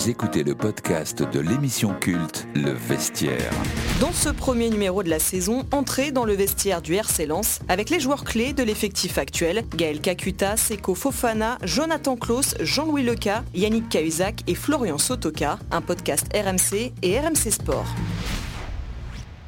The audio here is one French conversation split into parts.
Vous écoutez le podcast de l'émission culte Le Vestiaire. Dans ce premier numéro de la saison, entrez dans le vestiaire du RC Lens avec les joueurs clés de l'effectif actuel, Gaël Kakuta, Seko Fofana, Jonathan Klaus, Jean-Louis Leca, Yannick Cahuzac et Florian Sotoka, un podcast RMC et RMC Sport.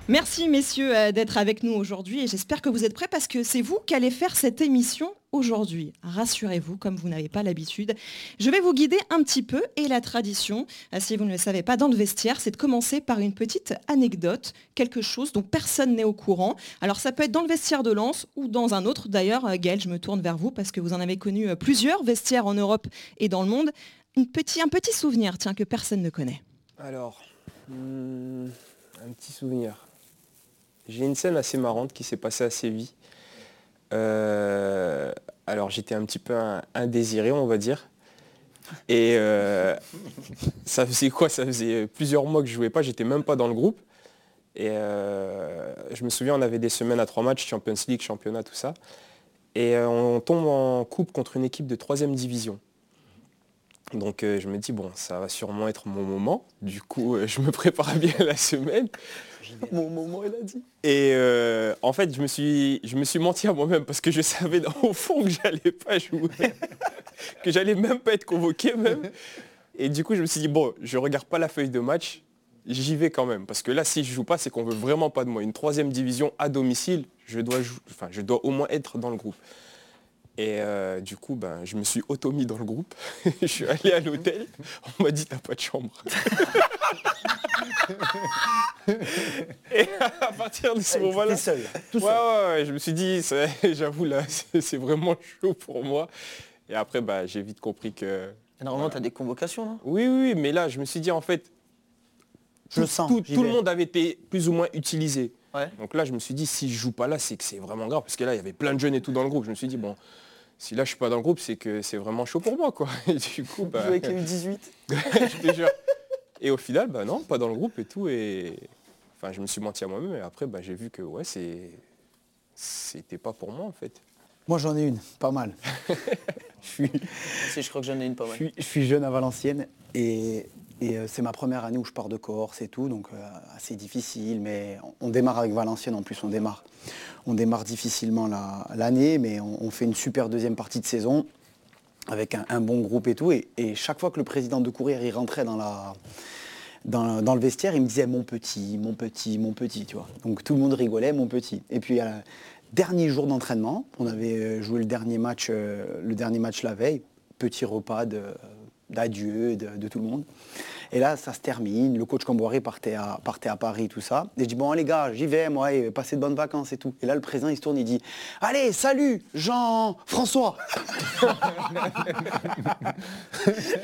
Merci messieurs euh, d'être avec nous aujourd'hui et j'espère que vous êtes prêts parce que c'est vous qui allez faire cette émission aujourd'hui. Rassurez-vous, comme vous n'avez pas l'habitude. Je vais vous guider un petit peu et la tradition, euh, si vous ne le savez pas, dans le vestiaire, c'est de commencer par une petite anecdote, quelque chose dont personne n'est au courant. Alors ça peut être dans le vestiaire de Lens ou dans un autre. D'ailleurs, euh, Gaël, je me tourne vers vous parce que vous en avez connu plusieurs vestiaires en Europe et dans le monde. un petit souvenir, tiens, que personne ne connaît. Alors, hmm, un petit souvenir. J'ai une scène assez marrante qui s'est passée à Séville. Euh, alors j'étais un petit peu indésiré, on va dire. Et euh, ça faisait quoi? Ça faisait plusieurs mois que je jouais pas, j'étais même pas dans le groupe. Et euh, je me souviens, on avait des semaines à trois matchs, Champions League, championnat, tout ça. Et on tombe en coupe contre une équipe de troisième division. Donc je me dis, bon, ça va sûrement être mon moment. Du coup, je me prépare bien la semaine. Mon moment, elle a dit. Et euh, en fait, je me, suis, je me suis menti à moi-même parce que je savais au fond que j'allais pas jouer, que j'allais même pas être convoqué même. Et du coup, je me suis dit, bon, je regarde pas la feuille de match, j'y vais quand même. Parce que là, si je joue pas, c'est qu'on veut vraiment pas de moi. Une troisième division à domicile, je dois, enfin, je dois au moins être dans le groupe. Et euh, du coup, ben, je me suis auto-mis dans le groupe. je suis allé à l'hôtel. On m'a dit, t'as pas de chambre. et à partir de ce moment-là, seul, tout seul. Ouais, je me suis dit, j'avoue là, c'est vraiment chaud pour moi. Et après, bah, j'ai vite compris que. normalement, tu as des convocations, là Oui, oui, mais là, je me suis dit, en fait, je sens, tout, le monde avait été plus ou moins utilisé. Donc là, je me suis dit, si je joue pas là, c'est que c'est vraiment grave. Parce que là, il y avait plein de jeunes et tout dans le groupe. Je me suis dit, bon, si là, je suis pas dans le groupe, c'est que c'est vraiment chaud pour moi, quoi. Et du coup, bah... avec les 18 Je te jure. Et au final, bah non, pas dans le groupe et tout. Et enfin, je me suis menti à moi-même. Et après, bah, j'ai vu que ouais, c'est c'était pas pour moi en fait. Moi j'en ai une, pas mal. je, suis... je crois que j'en ai une pas mal. Je suis, jeune à Valenciennes et, et euh, c'est ma première année où je pars de Corse et tout, donc euh, assez difficile, mais on, démarre avec Valenciennes en plus, on démarre. On démarre difficilement l'année, mais on, fait une super deuxième partie de saison avec un, bon groupe et tout. Et, chaque fois que le président de Courir il rentrait dans le vestiaire, il me disait mon petit, mon petit, mon petit, tu vois. Donc tout le monde rigolait, mon petit. Et puis, dernier jour d'entraînement, on avait euh, joué le dernier match, le dernier match la veille, petit repas d'adieu de, tout le monde. Et là, ça se termine. Le coach Camboiré partait à, partait à Paris, tout ça. Et je dis, bon, les gars, j'y vais, moi, et passer de bonnes vacances et tout. Et là, le président, il se tourne, il dit, allez, salut, Jean-François.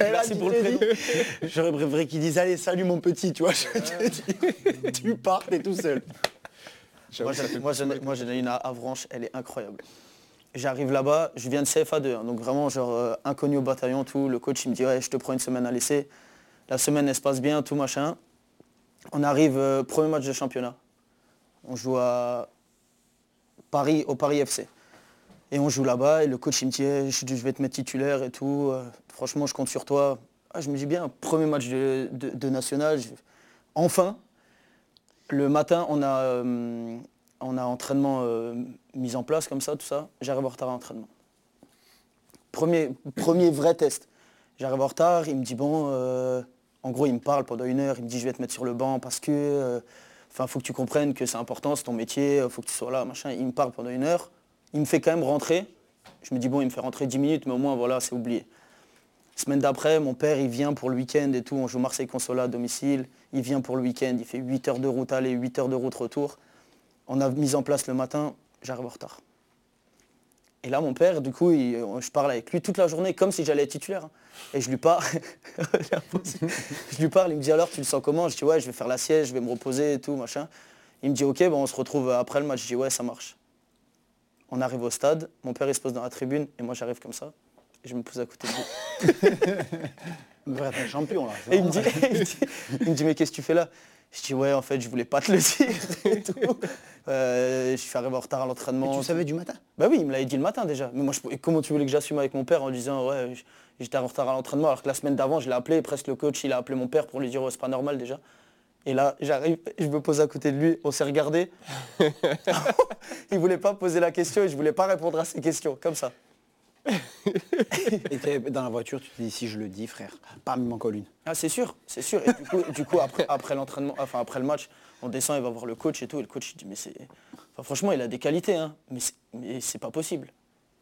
Merci pour le prénom. J'aurais préféré qu'il dise, allez, salut, mon petit, tu vois. Je te dis, tu pars, t'es tout seul. Moi, j'en ai une à Avranches, elle est incroyable. J'arrive là-bas, je viens de CFA2, hein, donc vraiment genre euh, inconnu au bataillon, tout. Le coach il me dit je te prends une semaine à laisser. La semaine, elle se passe bien, tout machin. On arrive, euh, premier match de championnat. On joue à Paris, au Paris FC. Et on joue là-bas, et le coach il me dit eh, je, vais te mettre titulaire et tout. Euh, franchement, je compte sur toi. Ah, je me dis bien, premier match de, national. Enfin, le matin, on a, on a entraînement mis en place comme ça, tout ça. J'arrive en retard à l'entraînement. Premier, vrai test. J'arrive en retard, il me dit bon, en gros, il me parle pendant une heure, il me dit je vais te mettre sur le banc parce que, euh, enfin, faut que tu comprennes que c'est important, c'est ton métier, faut que tu sois là, machin. Il me parle pendant une heure, il me fait quand même rentrer. Je me dis bon, il me fait rentrer 10 minutes, mais au moins voilà, c'est oublié. Semaine d'après, mon père, il vient pour le week-end et tout. On joue Marseille-Consola à domicile. Il vient pour le week-end. Il fait 8 heures de route aller, 8 heures de route retour. On a mis en place le matin. J'arrive en retard. Et là, mon père, du coup, euh, je parle avec lui toute la journée comme si j'allais être titulaire. Hein. Et je lui parle. je lui parle, il me dit alors, tu le sens comment? Je dis ouais, je vais faire la siège, je vais me reposer et tout, machin. Il me dit ok, bon, on se retrouve après le match. Je dis ouais, ça marche. On arrive au stade, mon père il se pose dans la tribune et moi j'arrive comme ça. Et je me pose à côté de lui. un champion là. Et il me, dit, il me dit mais qu'est-ce que tu fais là? Je dis ouais en fait je voulais pas te le dire euh, je suis arrivé en retard à l'entraînement. Tu savais du matin? Bah oui, il me l'avait dit le matin déjà. Mais moi je, comment tu voulais que j'assume avec mon père en disant ouais j'étais en retard à l'entraînement alors que la semaine d'avant je l'ai appelé, presque le coach il a appelé mon père pour lui dire oh, c'est pas normal déjà. Et là, j'arrive, je me pose à côté de lui, on s'est regardé. il voulait pas poser la question et je voulais pas répondre à ses questions, comme ça. et dans la voiture, tu te dis si je le dis, frère, pas m'en colle une. Ah c'est sûr, c'est sûr. Et du coup, après, après l'entraînement, enfin après le match, on descend, il va voir le coach et tout. Et le coach il dit mais c'est. franchement, il a des qualités, hein, mais c'est pas possible.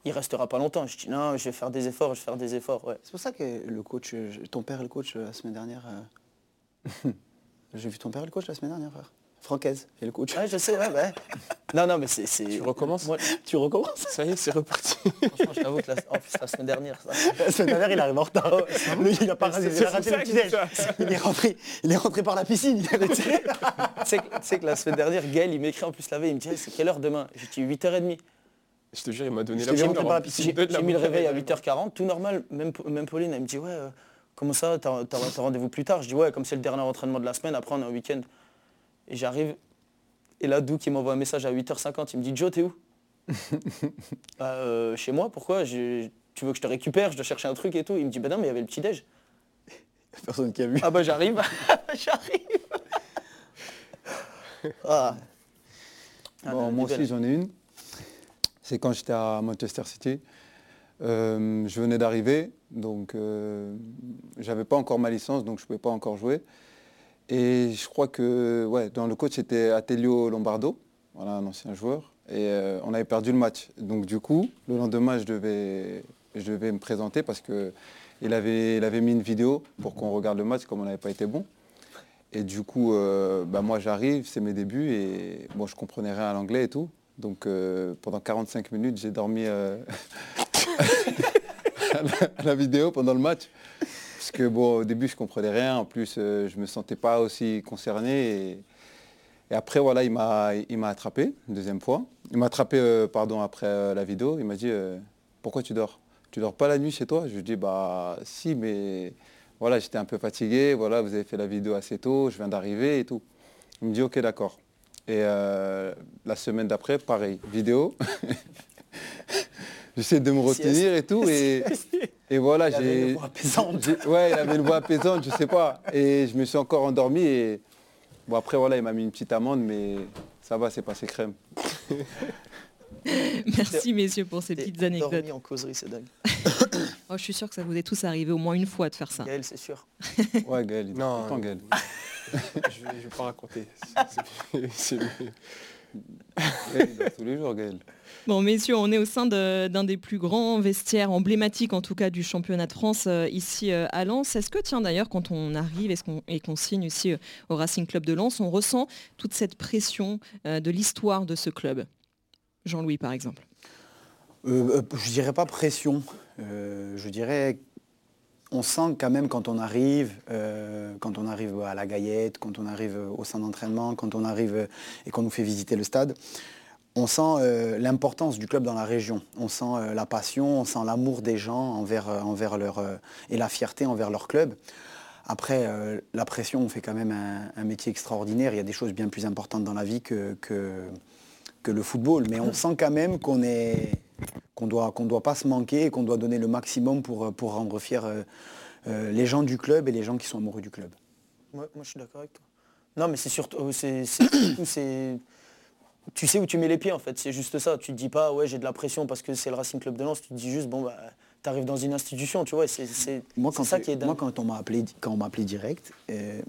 Il restera pas longtemps. Je dis non, je vais faire des efforts, je vais faire des efforts. Ouais. C'est pour ça que le coach, ton père est le coach euh, la semaine dernière. Euh, j'ai vu ton père le coach la semaine dernière, frère. Francaise, et le coach. Ouais, je sais, ouais, ouais. Non, non, mais c'est. Tu recommences Tu recommences Ça y est, c'est reparti. Franchement, je t'avoue que la... Oh, la semaine dernière, ça. La semaine dernière, il arrive en retard. Lui, il a pas raté, il a raté le petit Il est rentré, il est rentré par la piscine. tu sais que la semaine dernière, Gaël, il m'écrit en plus la veille, il me dit, c'est quelle heure demain? J'ai dit 8h30. Je te jure, il m'a donné la J'ai mis le réveil à 8h40, tout normal. Même, même Pauline, elle me dit, ouais, euh, comment ça, t'as rendez-vous plus tard? Je dis, ouais, comme c'est le dernier entraînement de la semaine, après on est en week-end. Et j'arrive, et là, Doug, qui m'envoie un message à 8h50, il me dit Joe, t'es où? Bah, euh, Chez moi, pourquoi? Tu veux que je te récupère Je dois chercher un truc et tout. Il me dit Bah non, mais il y avait le petit-déj. Personne qui a vu. Ah bah j'arrive. j'arrive. Ah. ah. Bon, moi aussi, j'en ai une. C'est quand j'étais à Manchester City. Euh, je venais d'arriver, donc euh, j'avais pas encore ma licence, donc je ne pouvais pas encore jouer. Et je crois que ouais, dans le coach, c'était Atelio Lombardo, voilà, un ancien joueur. Et euh, on avait perdu le match. Donc du coup, le lendemain, je devais, je devais me présenter parce qu'il avait, il avait mis une vidéo pour qu'on regarde le match comme on n'avait pas été bon. Et du coup, euh, bah, moi j'arrive, c'est mes débuts et bon, je comprenais rien à l'anglais et tout. Donc euh, pendant 45 minutes, j'ai dormi à la vidéo pendant le match. Parce que bon, au début, je comprenais rien. En plus, euh, je me sentais pas aussi concerné. Et, après, voilà, il m'a, il m'a attrapé une deuxième fois. Il m'a attrapé, euh, pardon, après euh, la vidéo. Il m'a dit, pourquoi tu dors? Tu dors pas la nuit chez toi? Je lui dis, bah si, mais voilà, j'étais un peu fatigué. Voilà, vous avez fait la vidéo assez tôt. Je viens d'arriver et tout. Il me dit, ok, d'accord. Et la semaine d'après, pareil, vidéo. J'essaie de me retenir et tout. Et, et voilà, j'ai. Il avait une voix apaisante. Ouais, il avait une voix apaisante, je sais pas. Et je me suis encore endormi. Et bon, après, voilà, il m'a mis une petite amende, mais ça va, c'est passé crème. Merci messieurs pour ces petites anecdotes. Dormi en causerie, c'est dingue. oh, je suis sûr que ça vous est tous arrivé au moins une fois de faire ça. Gaël, c'est sûr. ouais, Gaël, il non, temps, Gaël. je ne vais, pas raconter. C'est tous les jours, Gaël. Bon, messieurs, on est au sein d'un des plus grands vestiaires emblématiques, en tout cas, du championnat de France euh, ici euh, à Lens. Est-ce que, tiens, d'ailleurs, quand on arrive et qu'on signe ici euh, au Racing Club de Lens, on ressent toute cette pression de l'histoire de ce club? Jean-Louis, par exemple. je dirais pas pression. je dirais on sent quand même quand on arrive, quand on arrive à la Gaillette, quand on arrive au centre d'entraînement, quand on arrive et qu'on nous fait visiter le stade, on sent euh, l'importance du club dans la région. On sent euh, la passion, on sent l'amour des gens euh, et la fierté envers leur club. Après, la pression, on fait quand même un, métier extraordinaire. Il y a des choses bien plus importantes dans la vie que, le football. Mais on sent quand même qu'on qu'on doit, pas se manquer et qu'on doit donner le maximum pour, rendre fiers les gens du club et les gens qui sont amoureux du club. Moi je suis d'accord avec toi. Non, mais c'est surtout... c'est tu sais où tu mets les pieds en fait, c'est juste ça. Tu te dis pas ouais j'ai de la pression parce que c'est le Racing Club de Lens, tu te dis juste bon bah tu arrives dans une institution, tu vois, c'est ça qui est dingue. Moi quand on m'a appelé quand on m'a appelé direct, euh,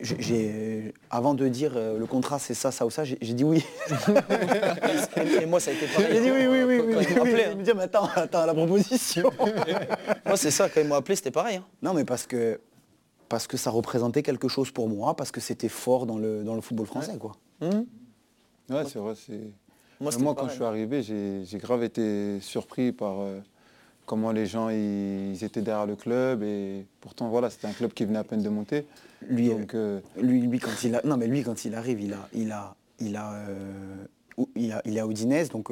j'ai avant de dire euh, le contrat c'est ça, ça ou ça, j'ai dit oui. et, moi ça a été pareil. J'ai dit oui, oui, oui, oui. oui, me dit mais attends, attends la proposition. moi c'est ça, quand ils m'ont appelé c'était pareil. Hein. Non mais parce que parce que ça représentait quelque chose pour moi, parce que c'était fort dans le, dans le football français quoi. Hum. Ouais, c'est vrai. Moi, quand je suis arrivé, j'ai grave été surpris par euh, comment les gens ils, étaient derrière le club. Et pourtant, voilà, c'était un club qui venait à peine de monter. Lui, Donc, euh, lui, lui, quand il a, non, mais lui, quand il arrive, il a, il a, il a, euh, il a, il est à Udinese, donc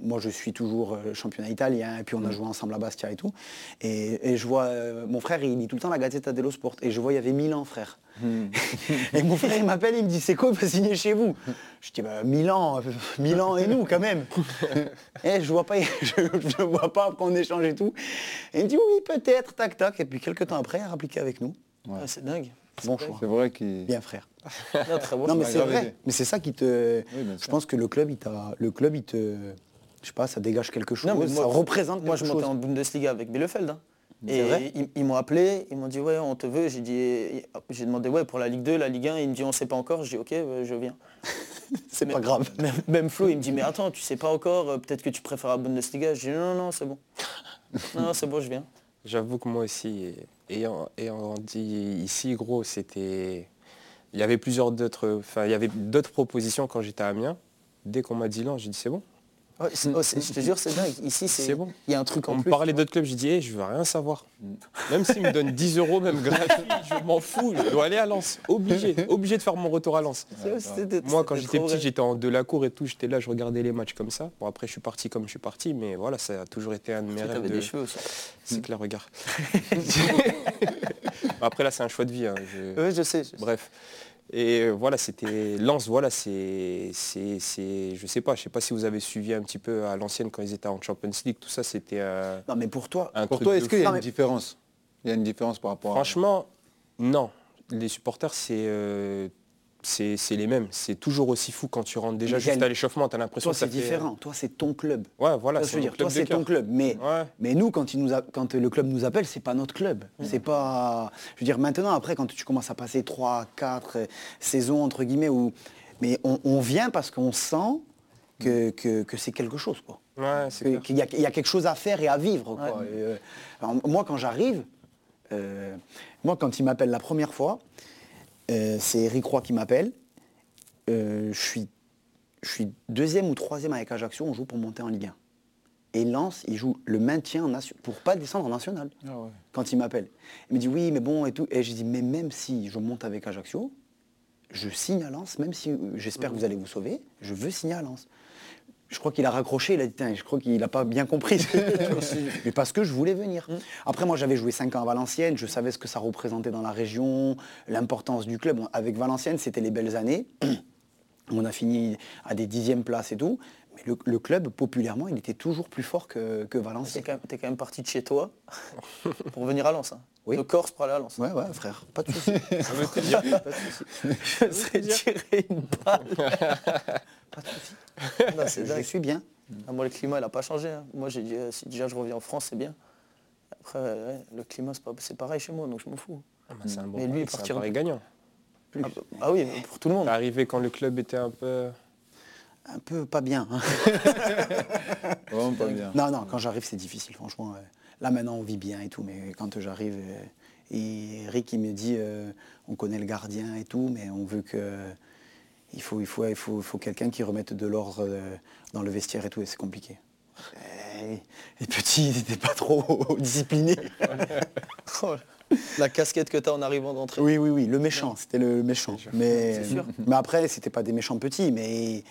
moi je suis toujours championnat italien, et puis on a mm. joué ensemble à Bastia et tout. Et, je vois, mon frère, il lit tout le temps la Gazzetta dello Sport, et je vois, il y avait Milan, frère. Mm. et mon frère, il m'appelle, il me dit, c'est quoi, il va signer chez vous? Je dis, bah, Milan, Milan et nous, quand même. et je vois pas, je, vois pas qu'on échange et tout. Et il me dit, oui, peut-être, tac, tac. Et puis quelques temps après, il a appliqué avec nous. Ah, c'est dingue. Bon choix. C'est vrai qu'il. Bien frère. non, mais c'est vrai. Mais c'est ça qui te. je pense que le club, il t'a. Le club, il te. Je sais pas, ça dégage quelque chose. moi, ça représente Moi, je montais en Bundesliga avec Bielefeld. Hein. Et ils, m'ont appelé, ils m'ont dit ouais on te veut. J'ai dit j'ai demandé ouais pour la Ligue 2, la Ligue 1, il me dit on sait pas encore. J'ai dit ok je viens. c'est pas grave. Même, Flo il me dit mais attends tu sais pas encore, euh, peut-être que tu préfères la Bundesliga. J'ai dit non non c'est bon. non c'est bon je viens. J'avoue que moi aussi, ayant, dit ici, gros, c'était. Il y avait plusieurs d'autres. Enfin, il y avait d'autres propositions quand j'étais à Amiens. Dès qu'on m'a dit non, j'ai dit c'est bon. Oh, je te jure, c'est dingue. Ici, c'est bon. Il y a un truc en On me parlait d'autres clubs, j'ai dit, hey, je veux rien savoir. Même s'ils me donnent 10 euros, même gratuit, je m'en fous. Je dois aller à Lens. Obligé. Obligé de faire mon retour à Lens. Moi, quand j'étais petit, j'étais en de la cour et tout. J'étais là, je regardais les matchs comme ça. Bon, après, je suis parti comme je suis parti. Mais voilà, ça a toujours été un de mes rêves. des cheveux aussi. C'est clair, regarde. après, là, c'est un choix de vie. Hein. Oui, je sais. Bref. Et euh, voilà, c'était Lens, voilà, c'est, c'est, je sais pas, je sais pas si vous avez suivi un petit peu à l'ancienne quand ils étaient en Champions League, tout ça, c'était. non, mais pour toi, pour toi, est-ce qu'il y a une différence? Il y a une différence par rapport. Franchement, non. Les supporters, c'est euh, c'est les mêmes. C'est toujours aussi fou quand tu rentres déjà juste à l'échauffement. Tu as l'impression que c'est différent. Toi, c'est ton club. Ouais, voilà. c'est dire, toi, c'est ton club. Mais, mais nous, quand, il nous a, quand le club nous appelle, c'est pas notre club. C'est pas. Je veux dire, maintenant, après, quand tu commences à passer 3, 4 saisons, entre guillemets, où. Mais on, vient parce qu'on sent que, que, c'est quelque chose. Quoi. Ouais, Qu'il y, y, a quelque chose à faire et à vivre. Euh, moi, quand j'arrive, euh, moi, quand il m'appelle la première fois, euh, c'est Eric Roy qui m'appelle. Euh, je, suis, je suis deuxième ou troisième avec Ajaccio, on joue pour monter en Ligue 1. Et Lens, il joue le maintien en nation, pour pas descendre en national. Ah quand il m'appelle. Il me dit oui, mais bon, et tout. Et je dis, mais même si je monte avec Ajaccio, je signe à Lens, même si j'espère que vous allez vous sauver, je veux signer à Lens je crois qu'il a raccroché, il a dit, je crois qu'il n'a pas bien compris. Mais parce que je voulais venir. Mmh. Après, moi, j'avais joué 5 ans à Valenciennes, je savais ce que ça représentait dans la région, l'importance du club. Avec Valenciennes, c'était les belles années. On a fini à des dixièmes places et tout. Mais le, club, populairement, il était toujours plus fort que, que Valenciennes. Tu es, quand même parti de chez toi pour venir à Lens. Hein. Oui. De Corse pour aller à Lens. Ouais, ouais, frère, pas de soucis. Ça veut te dire, pas de soucis. Je serais tiré une balle. pas de soucis. je suis bien. Ah, moi, le climat, il n'a pas changé. Hein. Moi, j'ai dit, euh, si déjà je reviens en France, c'est bien. Après, le climat, c'est pareil chez moi, donc je m'en fous. Ah, bah, un bon mais lui, il partira gagnant. Ah, ah, oui, pour tout le monde. Arrivé quand le club était un peu un peu pas bien. Hein. pas bien. Non, non, quand j'arrive, c'est difficile, franchement. Là, maintenant, on vit bien et tout, mais quand j'arrive, euh, Eric, il me dit, euh, on connaît le gardien et tout, mais on veut que... Il faut, quelqu'un qui remette de l'ordre euh, dans le vestiaire et tout, et c'est compliqué. les petits, n'étaient pas trop disciplinés. La casquette que tu as en arrivant d'entrée. Oui, oui, oui, le méchant, c'était le méchant. Mais, mais après, c'était pas des méchants petits, mais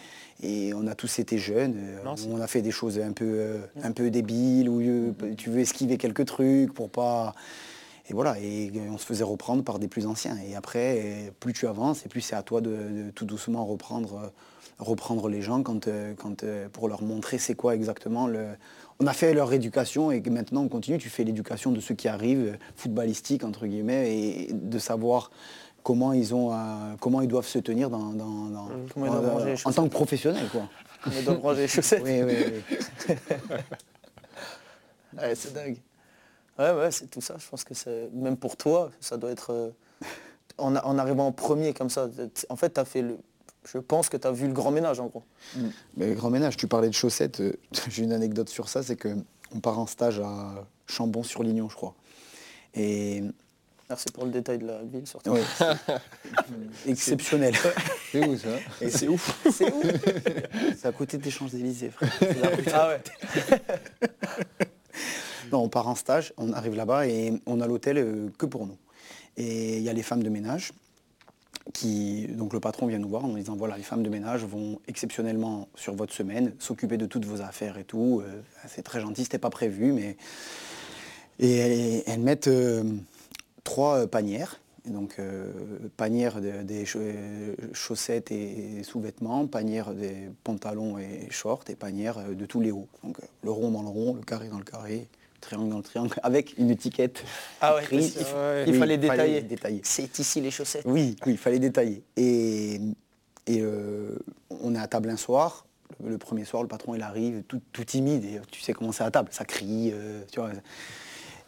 et on a tous été jeunes. Euh, on a fait des choses un peu, euh, un peu débiles, où euh, tu veux esquiver quelques trucs pour pas. Et voilà, et on se faisait reprendre par des plus anciens. Et après, plus tu avances, et plus c'est à toi de, tout doucement reprendre, reprendre les gens quand, quand, pour leur montrer c'est quoi exactement le, on a fait leur éducation et maintenant on continue, tu fais l'éducation de ceux qui arrivent, footballistique entre guillemets, et de savoir comment ils, ont, comment ils doivent se tenir dans, en tant que professionnel. Quoi. Comment ils doivent ranger les chaussettes. oui, oui, oui. c'est dingue. Ouais, ouais, c'est tout ça. Je pense que c'est même pour toi, ça doit être euh, en, arrivant en premier comme ça. En fait, tu as fait le, je pense que tu as vu le grand ménage en gros. Mm. Mais le grand ménage, tu parlais de chaussettes, euh, j'ai une anecdote sur ça, c'est qu'on part en stage à Chambon-sur-Lignon, je crois. Et Merci pour le détail de la ville, surtout. Exceptionnel. C'est où ça? C'est ouf. C'est où C'est à côté des Champs-Élysées, frère. Ah ouais. non, on part en stage, on arrive là-bas et on a l'hôtel euh, que pour nous. Et il y a les femmes de ménage donc le patron vient nous voir en nous disant voilà les femmes de ménage vont exceptionnellement sur votre semaine s'occuper de toutes vos affaires et tout. Euh, c'est très gentil, c'était pas prévu, mais et elles, mettent euh, trois panières. donc panière des chaussettes et sous-vêtements, panière des pantalons et shorts et panière de tous les hauts. Donc le rond dans le rond, le carré dans le carré, triangle dans le triangle, avec une étiquette. Ah ouais, il, fallait détailler. C'est ici les chaussettes. Oui, oui, il fallait détailler. Et, et euh, on est à table un soir. Le, premier soir, le patron, il arrive tout, timide. Et tu sais comment c'est à table, ça crie. Euh, tu vois.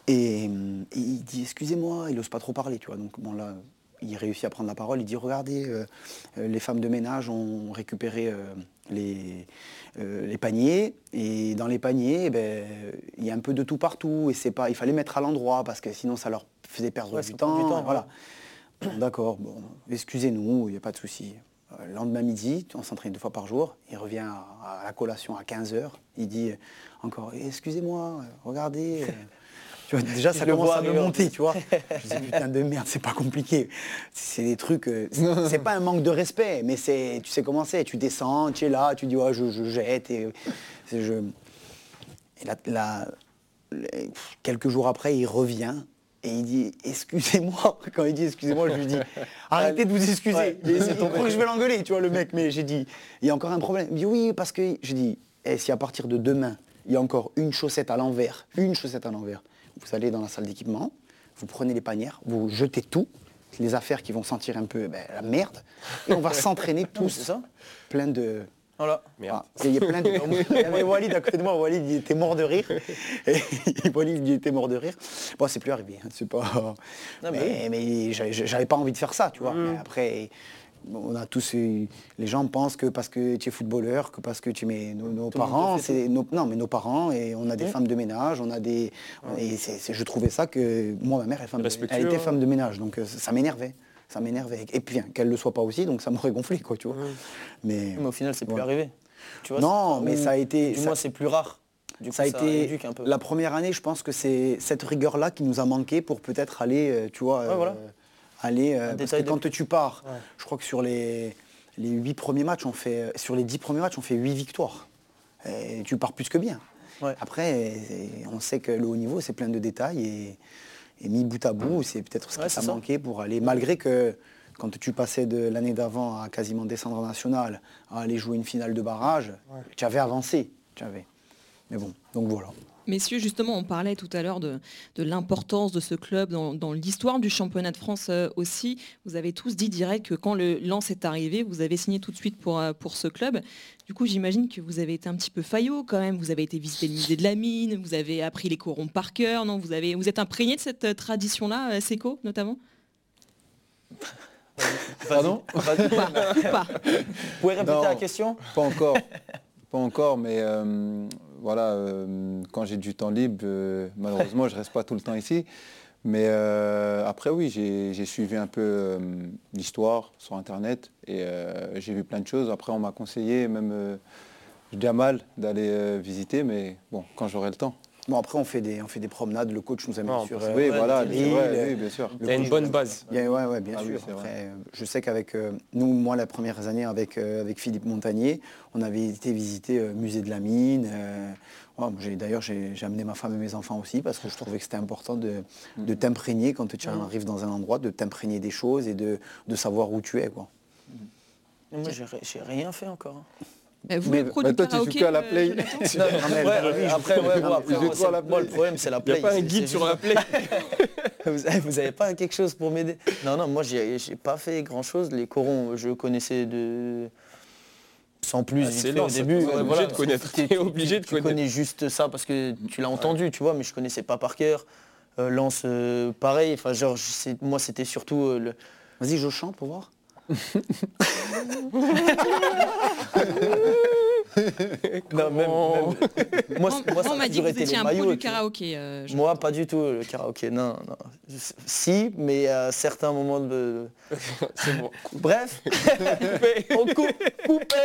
Et, il dit, excusez-moi, il n'ose pas trop parler. Tu vois. Donc bon, là, il réussit à prendre la parole. Il dit, regardez, euh, les femmes de ménage ont récupéré les, euh, les paniers. Et dans les paniers, eh ben, il y a un peu de tout partout. Et c'est pas, il fallait mettre à l'endroit parce que sinon ça leur faisait perdre du, temps, Voilà. D'accord, bon, excusez-nous, il n'y a pas de souci. Euh, le lendemain midi, on s'entraîne deux fois par jour. Il revient à, la collation à 15h. Il dit encore, excusez-moi, regardez. déjà, ça commence à me monter, tu vois. Je dis, putain de merde, c'est pas compliqué. C'est des trucs, euh, c'est pas un manque de respect, mais c'est, tu sais comment c'est. Tu descends, tu es là, tu dis, ouais, je, jette. Et, je... là, quelques jours après, il revient et il dit excusez-moi. Quand il dit excusez-moi, je lui dis arrêtez de vous excuser. Que je vais l'engueuler, tu vois, le mec. Mais j'ai dit il y a encore un problème. Il dit oui, parce que je dis eh, si à partir de demain, il y a encore une chaussette à l'envers, une chaussette à l'envers, vous allez dans la salle d'équipement, vous prenez les panières, vous jetez tout, les affaires qui vont sentir un peu ben, la merde, et on va s'entraîner tous, ça plein de... Voilà. Merde. Ah, il y a plein de... il y avait Walid à côté de moi, Walid il était mort de rire. Et Walid il était mort de rire. Bon, c'est plus arrivé, hein, c'est pas... mais, mais, j'avais pas envie de faire ça, tu vois. Mm. Mais après, on a tous les gens pensent que parce que tu es footballeur, que parce que tu mets nos, parents, c'est non mais nos parents et on a des femmes de ménage, on a des et je trouvais ça que moi ma mère est femme elle était femme de ménage donc euh, ça m'énervait. Ça m'énervait. Et puis qu'elle ne le soit pas aussi, donc ça m'aurait gonflé, quoi, tu vois. Mais, au final, c'est plus arrivé. Tu vois, non, mais ça a été. Du moins, c'est plus rare. ça a été la première année, je pense que c'est cette rigueur-là qui nous a manqué pour peut-être aller, euh, tu vois, voilà. Euh, aller. Euh, parce que quand tu pars, je crois que sur les, les 8 premiers matchs, on fait, sur les 10 premiers matchs, on fait 8 victoires. Et tu pars plus que bien. Après, on sait que le haut niveau, c'est plein de détails. Et, mis bout à bout, c'est peut-être ce qui t'a manqué pour aller. Malgré que quand tu passais de l'année d'avant à quasiment descendre en national, à aller jouer une finale de barrage, tu avais avancé. Tu avais. Mais bon, donc voilà. Messieurs, justement, on parlait tout à l'heure de, l'importance de ce club dans, l'histoire du championnat de France euh, aussi. Vous avez tous dit direct que quand le lance est arrivé, vous avez signé tout de suite pour, euh, pour ce club. Du coup, j'imagine que vous avez été un petit peu faillot quand même. Vous avez été visiter le musée de la mine, vous avez appris les corons par cœur, non? Vous, avez, vous êtes imprégné de cette euh, tradition-là, Seco notamment? Pardon? Vous pouvez répéter la question? Pas encore. Pas encore, mais voilà, euh, quand j'ai du temps libre, euh, malheureusement, je ne reste pas tout le temps ici. Mais euh, après, oui, j'ai suivi un peu l'histoire sur Internet et j'ai vu plein de choses. Après, on m'a conseillé, même mal d'aller visiter, mais bon, quand j'aurai le temps. Bon, après, on fait des, on fait des promenades. Le coach nous amène sur. oui, voilà, oui, bien sûr. Il y a une bonne base. Oui, ouais, bien ah sûr. après, je sais qu'avec nous, moi, la première année avec, avec Philippe Montagnier, on avait été visiter musée de la mine. D'ailleurs, j'ai amené ma femme et mes enfants aussi parce que je trouvais que c'était important de, de mm. t'imprégner quand tu mm. arrives dans un endroit, de t'imprégner des choses et de, de, savoir où tu es. Quoi. Moi, j'ai rien fait encore. Mais vous, mais, bah, toi, tu joues que à la play. non, mais, après, ouais, bon, après, moi, le problème, c'est la play. Il n'y a pas un guide sur la play. vous n'avez pas quelque chose pour m'aider? Non, non, moi, j'ai pas fait grand-chose. Les corons, je connaissais de sans plus ah, c'est au début. obligé de connaître. Tu obligé de connais juste ça parce que tu l'as entendu, tu vois, mais je connaissais pas par cœur. Euh, Lance, euh, pareil. Enfin, genre, moi, c'était surtout euh, le. Vas-y, je chante pour voir. Non, même, Moi, moi, on m'a dit que vous étiez un pro du karaoké. Euh, moi, pas du tout, le karaoké, non. non. Si, mais à certains moments de... bon. Bref, on coupe, coupé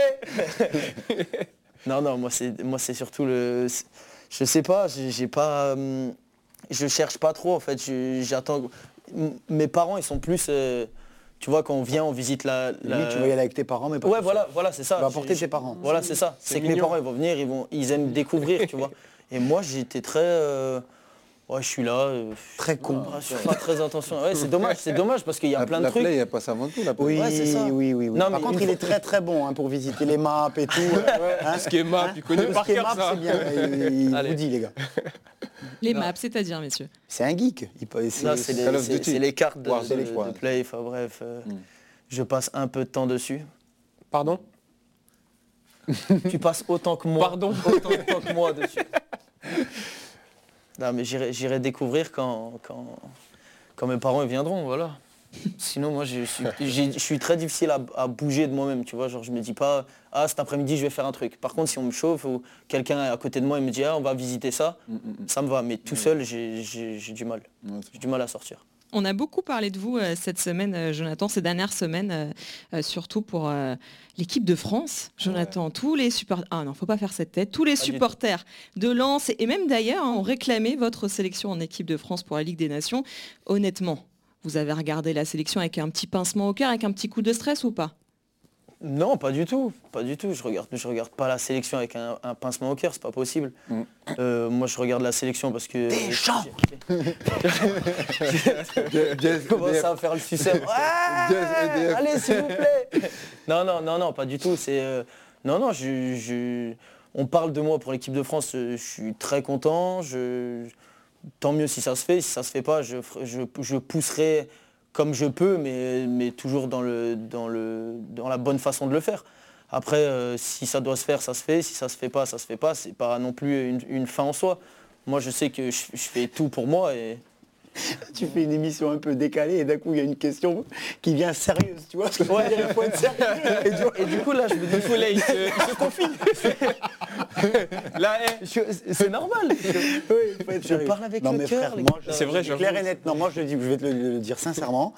Non, non, moi, c'est, moi, c'est surtout le... Je sais pas, j'ai pas... Hum, je cherche pas trop, en fait. J'attends... Mes parents, ils sont plus... Euh, Tu vois, quand on vient, on visite la... la... tu vas y aller avec tes parents, mais pas Ouais, voilà, voilà, c'est ça. Tu vas apporter tes parents. Voilà, c'est ça. C'est que mes parents, ils vont venir, ils, vont, ils aiment découvrir, tu vois. Et moi, j'étais très... Euh, ouais, je suis là. Euh, très con. je suis pas très attention. Ouais, c'est dommage, c'est dommage parce qu'il y a plein de trucs. il n'y a pas ça avant tout. La oui, ouais, ça. oui, oui, oui. Non, Par contre, il est très très bon hein, pour visiter les maps et tout. Hein ce qui est map, il connaît par cœur ça. bien. Il, vous dit, les gars. Les maps, c'est-à-dire, messieurs C'est un geek. C'est les, les, cartes de, de, de play. Enfin bref, euh, mm. je passe un peu de temps dessus. Pardon? Tu passes autant que moi. Pardon Autant que moi dessus. Non, mais j'irai découvrir quand, quand, quand, mes parents viendront, voilà. Sinon, moi, je suis, je suis très difficile à, bouger de moi-même, tu vois. Genre, je me dis pas, ah, cet après-midi, je vais faire un truc. Par contre, si on me chauffe ou quelqu'un est à côté de moi et me dit, ah, on va visiter ça, mm, mm, mm. ça me va. Mais tout seul, j'ai du mal. J'ai du mal à sortir. On a beaucoup parlé de vous euh, cette semaine, euh, Jonathan, ces dernières semaines, euh, surtout pour l'équipe de France. Jonathan, tous les supporters, ah non, faut pas faire cette tête, tous les supporters de Lens et même d'ailleurs hein, ont réclamé votre sélection en équipe de France pour la Ligue des Nations. Honnêtement, vous avez regardé la sélection avec un petit pincement au cœur, avec un petit coup de stress ou pas? Non, pas du tout, pas du tout. Je regarde, je regarde pas la sélection avec un, pincement au cœur, c'est pas possible. Mm. Euh, moi, je regarde la sélection parce que. Des champs. Commence à faire le suceur? allez, s'il vous plaît. non, non, non, non, pas du tout. C'est euh, non, non. Je, on parle de moi pour l'équipe de France. Euh, je suis très content. Je, tant mieux si ça se fait. Si ça se fait pas, je, je pousserai comme je peux, mais, mais toujours dans, le, dans, le, dans la bonne façon de le faire. Après, euh, si ça doit se faire, ça se fait. Si ça se fait pas, ça se fait pas. C'est pas non plus une, une, fin en soi. Moi, je sais que je, je fais tout pour moi et, tu fais une émission un peu décalée et d'un coup il y a une question qui vient sérieuse, tu vois ouais. il faut être sérieux. Et du, coup là je me dis, là il se, il confie. là eh, c'est normal. Oui, il faut être je parle avec le cœur. C'est vrai, je clair et net. Non, moi je, dis, je vais te le dire sincèrement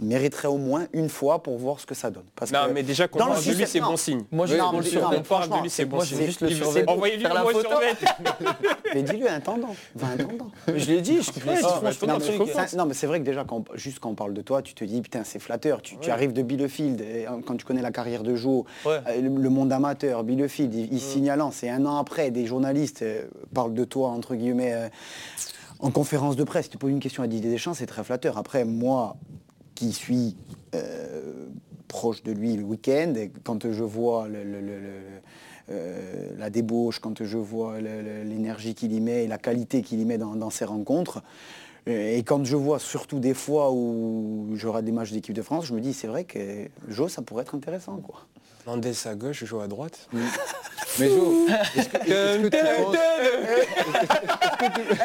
mériterait au moins une fois pour voir ce que ça donne. Parce non, mais déjà, qu'on parle de lui, c'est bon signe. Moi, je parle de lui, c'est bon signe. juste le survêt. Envoyez-lui la photo. mais dis-lui intendant. Va intendant. je l'ai dit, je l'ai Non, mais c'est vrai que déjà, juste quand on parle de toi, tu te dis, putain, c'est flatteur. Tu, arrives de Bielefeld, quand tu connais la carrière de Joe, euh, le monde amateur, Bielefeld, il, signalant, c'est un an après, des journalistes euh, parlent de toi, entre guillemets, euh, en conférence de presse. Tu poses une question à Didier Deschamps, c'est très flatteur. Après, moi, qui suis euh, proche de lui le week-end, quand je vois euh, la débauche, quand je vois l'énergie qu'il y met et la qualité qu'il y met dans, ses rencontres, euh, et quand je vois surtout des fois où j'aurai des matchs d'équipe de France, je me dis c'est vrai que Jo, ça pourrait être intéressant. Quoi. Mendes à gauche, je joue à droite. Mais Jo, est-ce que, tu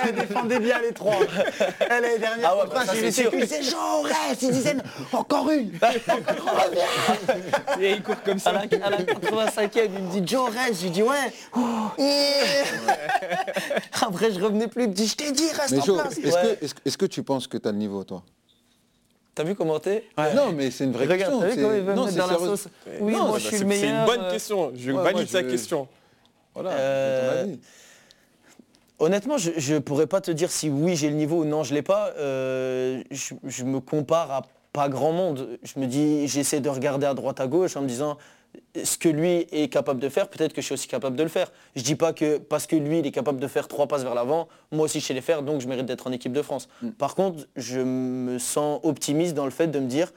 Elle défendait bien les trois. Elle est dernière ah ouais, contre il disait Jo, reste Il disait encore une Et il court comme ça. À la, 85e, il me dit Jo, reste. Je lui dis ouais. Après, je revenais plus. Il me dit je t'ai dit, reste Mais en jo, place. Est-ce que, que tu penses que tu as le niveau, toi? T'as vu commenter Non, mais c'est une vraie question. T'as vu comment il veut mettre dans la sauce Oui, moi je suis le meilleur. C'est une bonne question. Je valide sa question. Voilà. Euh, honnêtement, je ne pourrais pas te dire si oui j'ai le niveau ou non je l'ai pas. Euh, je, je, me compare à pas grand monde. Je me dis, j'essaie de regarder à droite à gauche en me disant, ce que lui est capable de faire, peut-être que je suis aussi capable de le faire. Je ne dis pas que parce que lui, il est capable de faire trois passes vers l'avant, moi aussi je sais les faire, donc je mérite d'être en équipe de France. Mm. Par contre, je me sens optimiste dans le fait de me dire,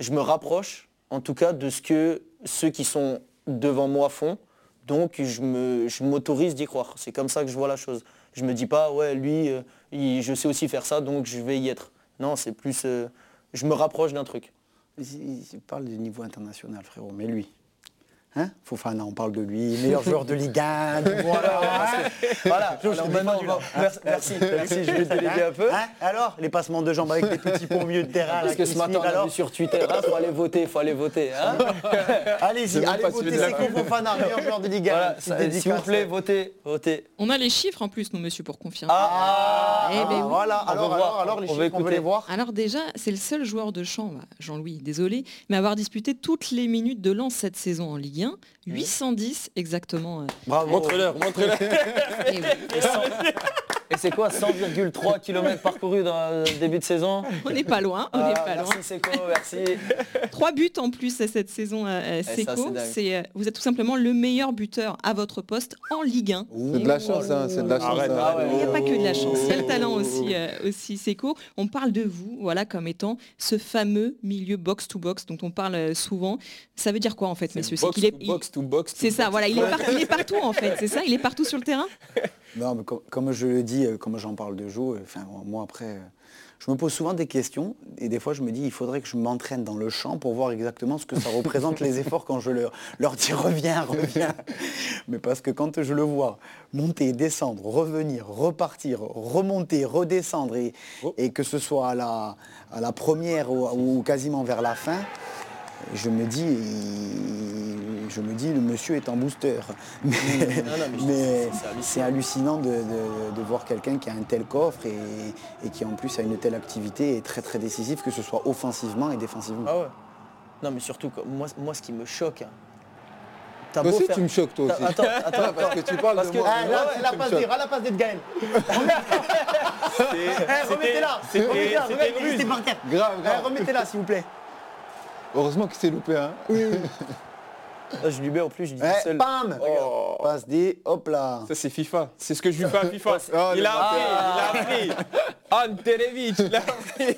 je me rapproche, en tout cas, de ce que ceux qui sont devant moi font, donc je m'autorise d'y croire. C'est comme ça que je vois la chose. Je ne me dis pas, ouais, lui, euh, je sais aussi faire ça, donc je vais y être. Non, c'est plus, euh, je me rapproche d'un truc. Il parle du niveau international, frérot, mais lui, Hein? Fofana, on parle de lui, meilleur joueur de Ligue 1. voilà, voilà. merci, merci, je vais te déléguer un peu. Hein? Alors, les passements de jambes avec les petits ponts au milieu de terrain. Parce que ce matin, on a vu sur Twitter, il hein, faut aller voter, il faut aller voter. Hein? Allez-y, allez voter, c'est quoi Fofana, meilleur joueur de Ligue 1. S'il vous plaît, votez, votez. On a les chiffres en plus, nous, monsieur, pour confirmer. Ah, eh ben voilà, alors, alors, alors, les chiffres, on veut les voir. Alors déjà, c'est le seul joueur de champ, Jean-Louis, désolé, mais avoir disputé toutes les minutes de lance cette saison en Ligue 1. 810 exactement. Euh. Bravo. Montre-leur, montre-leur. C'est quoi 100,3 km parcourus dans le début de saison On n'est pas loin, on n'est Ah, pas loin. Merci Seco, merci. Trois buts en plus cette saison, euh, Eh, ça, Seco. c'est dingue. C'est, euh, vous êtes tout simplement le meilleur buteur à votre poste en Ligue 1. C'est de la chance, hein, c'est de la chance. Hein. Il n'y a pas que de la chance, il y a le Oh. talent aussi, euh, aussi Seco. On parle de vous, voilà, comme étant ce fameux milieu box-to-box dont on parle souvent. Ça veut dire quoi en fait, messieurs? C'est box, qu'il est, box to box. c'est ça, voilà, il est, par- il est partout en fait, c'est ça, il est partout sur le terrain? Non, mais com- comme, je le dis, euh, comme j'en parle de Jo, euh, enfin, moi après, euh, je me pose souvent des questions et des fois je me dis il faudrait que je m'entraîne dans le champ pour voir exactement ce que ça représente les efforts quand je leur, leur dis reviens, reviens. Mais parce que quand je le vois monter, descendre, revenir, repartir, remonter, redescendre et, Oh. et que ce soit à la, à la première ou, ou quasiment vers la fin, je me dis, il- je me dis, le monsieur est en booster. Mais, c'est- hallucinant de, de- de voir quelqu'un qui a un tel coffre et, et qui en plus a une telle activité et très très décisif, que ce soit offensivement et défensivement. Ah ouais. Non mais surtout, moi, moi ce qui me choque, t'as aussi, faire- tu me choques, toi aussi. Attends, attends, Ah, parce que tu parles Parce de que- moi. Ah, là, c'est la passe choques. D, la passe de Gaël. Remettez-la, remettez-la, grave. Remettez-la s'il vous plaît. Heureusement qu'il s'est loupé. Hein. Ah, je lui mets en plus, je dis Eh, tout seul. bam Oh. Passe D, hop là. Ça c'est FIFA. C'est ce que je lui fais à FIFA. Oh, il a appris, il a appris. Anterevic, il a appris.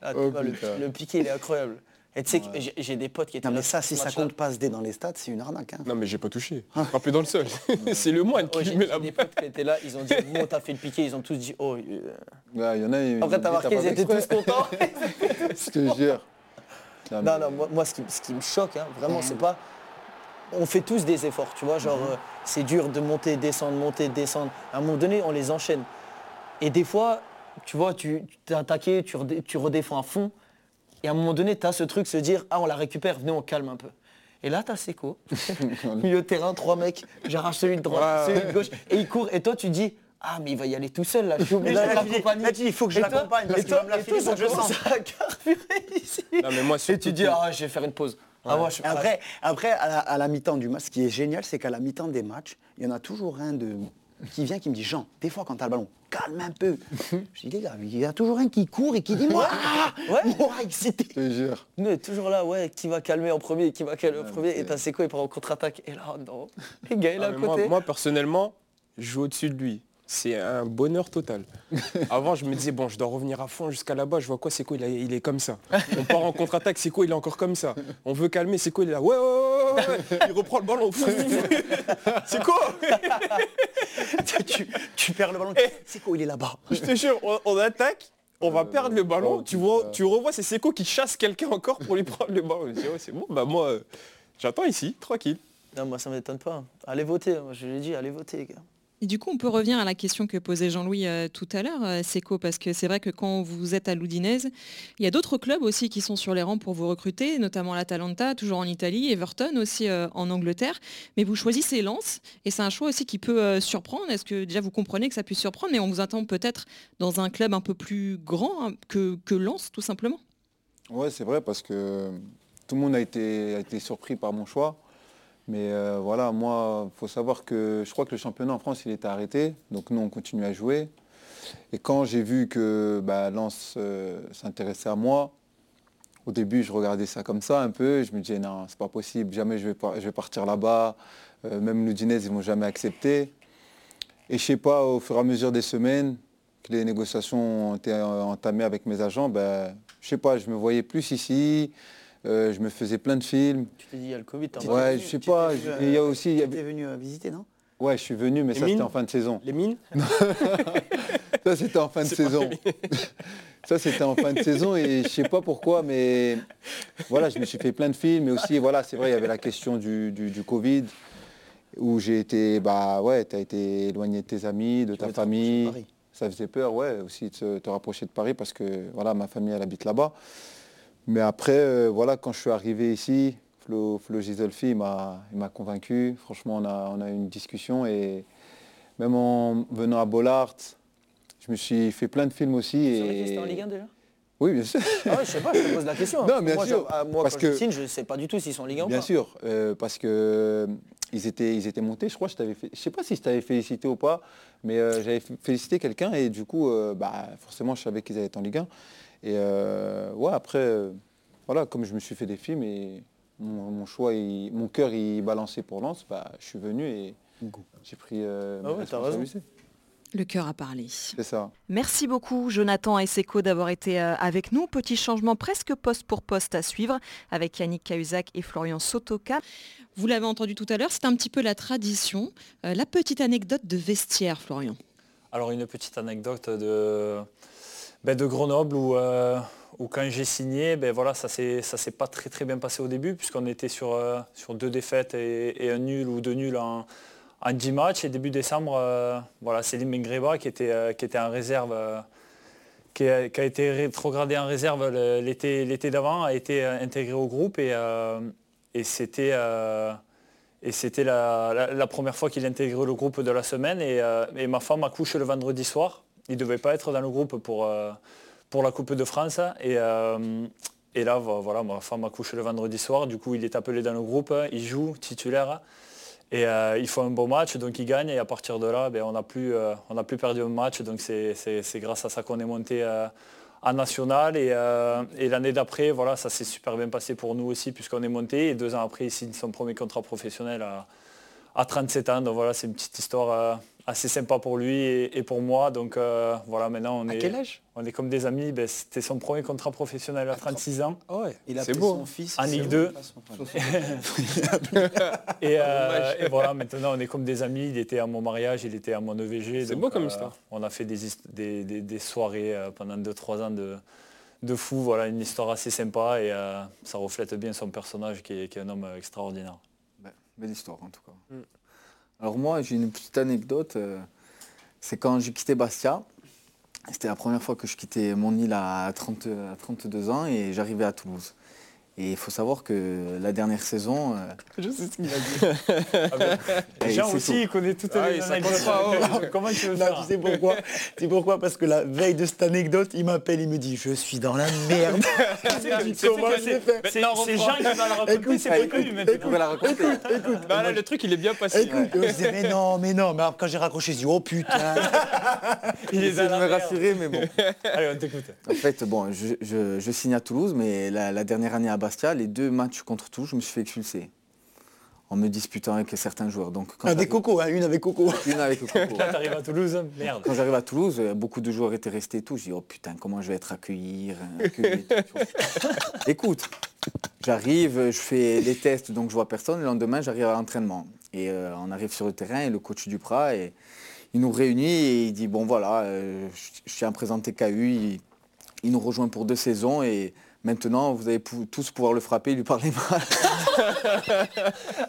Ah, tu Oh, vois, le, piqué, il est incroyable. Et tu sais que j'ai- des potes qui étaient Non là mais ça, si ce ça compte passe D dans les stats, c'est une arnaque. hein. Non mais j'ai pas touché. Frappé dans le sol. c'est le moine qui Ouais, met la des potes qui étaient là, ils ont dit bon t'as fait le piqué, ils ont tous dit oh. euh. Ouais, il y en a. Après ils t'as marqué, pas ils étaient tous contents. Je te jure. Non, Non, mais- non, moi, moi, ce, qui, ce qui me choque, hein, vraiment, c'est pas. On fait tous des efforts, tu vois, genre, euh, c'est dur de monter, descendre, monter, descendre. À un moment donné, on les enchaîne. Et des fois, tu vois, tu t'es attaqué, tu, tu redéfends à fond. Et à un moment donné, tu as ce truc, se dire, ah, on la récupère, venez, on calme un peu. Et là, tu as Seco, milieu de terrain, trois mecs, j'arrache celui de droite, Ouais, celui de gauche, et il court. Et toi, tu dis, ah, mais il va y aller tout seul, là, je suis obligé de l'accompagner. il faut que je Et l'accompagne, parce et qu'il va me la et filer pour que je à carburer ici. Non mais moi Et tu dis, ah, je vais faire une pause. Ah, je- Après, après à la, à la mi-temps du match, ce qui est génial, c'est qu'à la mi-temps des matchs, il y en a toujours un de, qui vient qui me dit Jean, des fois quand tu as le ballon, calme un peu. je dis les gars, il y a toujours un qui court et qui dit moi, ah, Ouais. moi excité. Je te jure. Nous, toujours là, ouais, qui va calmer en premier, qui va calmer en premier, et t'as Seco, il part en contre-attaque. Et là, oh non, les gars, il est Ah, à mais moi, côté. moi, personnellement, je joue au-dessus de lui. C'est un bonheur total. Avant, je me disais, bon, je dois revenir à fond jusqu'à là-bas. Je vois quoi, c'est quoi il, a- il est comme ça. On part en contre-attaque, c'est quoi, il est encore comme ça? On veut calmer, c'est quoi, il est là? Ouais, ouais, ouais, ouais, ouais. Il reprend le ballon. c'est quoi? Tu, tu perds le ballon. C'est quoi, il est là-bas? Je te jure, on, on attaque, on va Euh, perdre le ballon. oh, tu, vois, tu revois, c'est Seco qui chasse quelqu'un encore pour lui prendre le ballon. Je dis, ouais, c'est bon, bah moi, euh, j'attends ici, tranquille. Non, moi, ça m'étonne pas. Allez voter, moi, je l'ai dit, allez voter, les gars. Du coup, on peut revenir à la question que posait Jean-Louis euh, tout à l'heure, euh, Seco, parce que c'est vrai que quand vous êtes à l'Udinese, il y a d'autres clubs aussi qui sont sur les rangs pour vous recruter, notamment l'Atalanta, toujours en Italie, Everton aussi euh, en Angleterre. Mais vous choisissez Lens, et c'est un choix aussi qui peut surprendre. Est-ce que déjà vous comprenez que ça puisse surprendre, mais on vous attend peut-être dans un club un peu plus grand hein, que, que Lens, tout simplement? Ouais, c'est vrai parce que tout le monde a été, a été surpris par mon choix. Mais euh, voilà, moi, il faut savoir que je crois que le championnat en France, il était arrêté. Donc nous, on continue à jouer. Et quand j'ai vu que bah, euh, s'intéressait à moi, au début, je regardais ça comme ça un peu. Je me disais, non, c'est pas possible. Jamais je vais, partir là-bas. Euh, même l'Udinese, ils vont jamais accepter. Et je sais pas, au fur et à mesure des semaines, que les négociations ont été euh, entamées avec mes agents, ben, je sais pas, je me voyais plus ici, je me faisais plein de films. Tu t'es dit, il y a le Covid, t'as Ouais, je sais pas, il y a euh, aussi, Tu es venu euh, visiter, non? Ouais, je suis venu, mais Les ça c'était en fin de saison. Les mines Ça c'était en fin de saison. Ça c'était en fin de saison et je sais pas pourquoi, mais voilà, je me suis fait plein de films, mais aussi voilà, c'est vrai, il y avait la question du, du- du Covid où j'ai été, bah ouais, tu as été éloigné de tes amis, de Tu ta de famille. Ça faisait peur, ouais, aussi de te rapprocher de Paris parce que voilà, ma famille elle habite là-bas. Mais après, euh, voilà, quand je suis arrivé ici, Flo, Flo Gisolfi, il m'a convaincu. Franchement, on a, on a eu une discussion et même en venant à Bollard, je me suis fait plein de films aussi. Et... c'était en Ligue 1 déjà? Oui, bien sûr. Ah ouais, je sais pas, je te pose la question. Non, bien moi, sûr, je- ah, moi, parce quand je que- signe, je sais pas du tout s'ils sont en Ligue 1 ou Bien pas. sûr, euh, parce que ils étaient, ils étaient montés. Je crois je t'avais je sais pas si je t'avais félicité ou pas, mais euh, j'avais félicité quelqu'un et du coup, euh, bah, forcément, je savais qu'ils allaient être en Ligue 1. Et ouais, après, voilà, comme je me suis fait des films et mon, choix, mon cœur, il balançait pour Lens, bah, je suis venu et j'ai pris ah le cœur a parlé. C'est ça. Merci beaucoup Jonathan et Seco d'avoir été euh, avec nous. Petit changement presque poste pour poste à suivre avec Yannick Cahuzac et Florian Sotoka. Vous l'avez entendu tout à l'heure, c'est un petit peu la tradition. Euh, la petite anecdote de vestiaire, Florian. Alors une petite anecdote de, ben, de Grenoble où, euh, quand j'ai signé, ben, voilà, ça ne s'est pas très bien passé au début puisqu'on était sur, sur deux défaites et, un nul ou deux nuls en en 10 matchs et début décembre, euh, voilà, Céline Mengreba qui euh, qui était en réserve, euh, qui, a, été rétrogradé en réserve l'été, d'avant, a été intégré au groupe et, et c'était, et c'était la, première fois qu'il intégrait le groupe de la semaine et, ma femme accouche le vendredi soir. Il devait pas être dans le groupe pour, pour la Coupe de France et, et là, voilà, ma femme accouche le vendredi soir, du coup il est appelé dans le groupe, il joue titulaire. Et euh, il faut un bon match, donc il gagne. Et à partir de là, ben, on n'a plus, euh, plus perdu un match. Donc c'est grâce à ça qu'on est monté euh, en national. Et, l'année d'après, voilà, ça s'est super bien passé pour nous aussi, puisqu'on est monté. Et deux ans après, il signe son premier contrat professionnel à, à 37 ans. Donc voilà, c'est une petite histoire assez sympa pour lui et, pour moi. Donc euh, voilà, maintenant on à est. quel âge? On est comme des amis. Ben, C'était son premier contrat professionnel à 36 ans. Oh ouais. Il a beau, son fils. En Ligue 2. Euh, et, voilà, maintenant on est comme des amis. Il était à mon mariage, il était à mon EVG. C'est beau comme euh, histoire. On a fait des, des, soirées pendant 2-3 ans de, de fou. Voilà, une histoire assez sympa et ça reflète bien son personnage qui est, un homme extraordinaire. belle histoire en tout cas. Mm. Alors moi, j'ai une petite anecdote. Euh, c'est quand j'ai quitté Bastia. C'était la première fois que je quittais mon île à, 30, à 32 ans et j'arrivais à Toulouse. Et il faut savoir que la dernière saison... Euh, je sais ce qu'il a dit. ah ben, Jean aussi, il connaît toutes ah, les anecdotes. Comment tu veux faire Tu sais pourquoi Tu sais pourquoi? Parce que la veille de cette anecdote, il m'appelle, il me dit « Je suis dans la merde !» C'est Jean qui va la raconter, c'est pas maintenant. raconter. Écoute, bah, là, le truc, il est bien passé. Écoute, je disais « Mais non, mais non !» Mais quand j'ai raccroché, je dis « Oh putain !» Il essaie de me rassurer, mais bon. Allez, on t'écoute. En fait, bon, je signe à Toulouse, mais la dernière année à Bastia, les deux matchs contre tout, je me suis fait expulser. En me disputant avec certains joueurs. Donc, quand avec Coco, hein, une avec Coco. Une avec Coco. T'arrives à Toulouse, merde. Quand j'arrive à Toulouse, euh, beaucoup de joueurs étaient restés et tout. Je dis, oh putain, comment je vais être accueilli, euh, Écoute, j'arrive, je fais les tests, donc je vois personne. Le lendemain, j'arrive à l'entraînement. Et euh, on arrive sur le terrain et le coach du Prat, et, il nous réunit et il dit, bon voilà, je, tiens à présenter KU. il nous rejoint pour deux saisons et Maintenant, vous allez tous pouvoir le frapper, lui parler mal.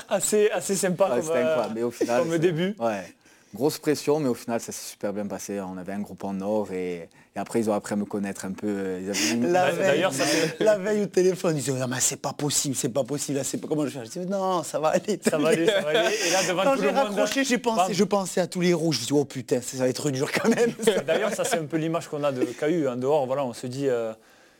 assez, assez sympa comme, euh, mais au final, comme début. Ouais. Grosse pression, mais au final, ça s'est super bien passé. On avait un groupe en or et, après, ils ont appris à me connaître un peu. La, veille, la veille au téléphone, ils disaient non, mais c'est pas possible, c'est pas possible, c'est pas comment je fais. Je dis non, ça va aller. Ça va aller, ça va aller. Et là, devant quand j'ai raccroché, j'ai pensé, je pensais à tous les rouges. Je dis oh putain, ça va être dur quand même. D'ailleurs, ça c'est un peu l'image qu'on a de KU en dehors. Voilà, on se dit. Euh,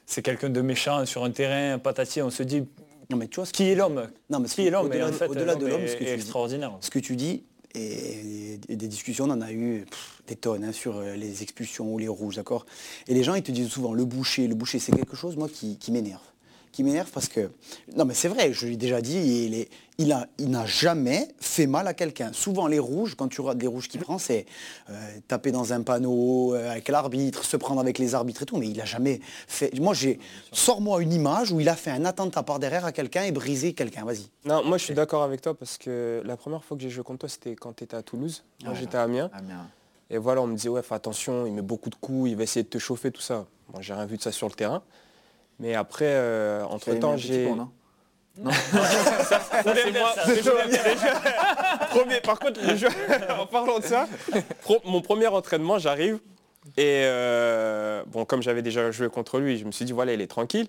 c'est quelqu'un de méchant sur un terrain, patatier, on se dit non mais tu vois ce qui est l'homme? Non mais qui est l'homme? au-delà, de l'homme, ce que tu extraordinaire. Dis, ce que tu dis et, des discussions, on en a eu des tonnes hein, sur euh, les expulsions ou les rouges, d'accord? Et les gens ils te disent souvent le boucher, le boucher, c'est quelque chose moi qui m'énerve qui m'énerve parce que, non mais c'est vrai, je l'ai déjà dit, il, est, il, n'a jamais fait mal à quelqu'un. Souvent les rouges, quand tu regardes des rouges qui prend, c'est euh, taper dans un panneau euh, avec l'arbitre, se prendre avec les arbitres et tout, mais il n'a jamais fait... Moi, j'ai... Sors-moi une image où il a fait un attentat par derrière à quelqu'un et brisé quelqu'un, vas-y. Non, moi je suis d'accord avec toi parce que la première fois que j'ai joué contre toi, c'était quand tu étais à Toulouse. Moi j'étais à Amiens. Et voilà, on me disait, ouais, fais attention, il met beaucoup de coups, il va essayer de te chauffer, tout ça. Moi, j'ai rien vu de ça sur le terrain. Mais après, euh, entre-temps, j'ai... non ça, c'est moi. premier, par contre, en parlant de ça, mon premier entraînement, j'arrive. Et euh, bon, comme j'avais déjà joué contre lui, je me suis dit, voilà, il est tranquille.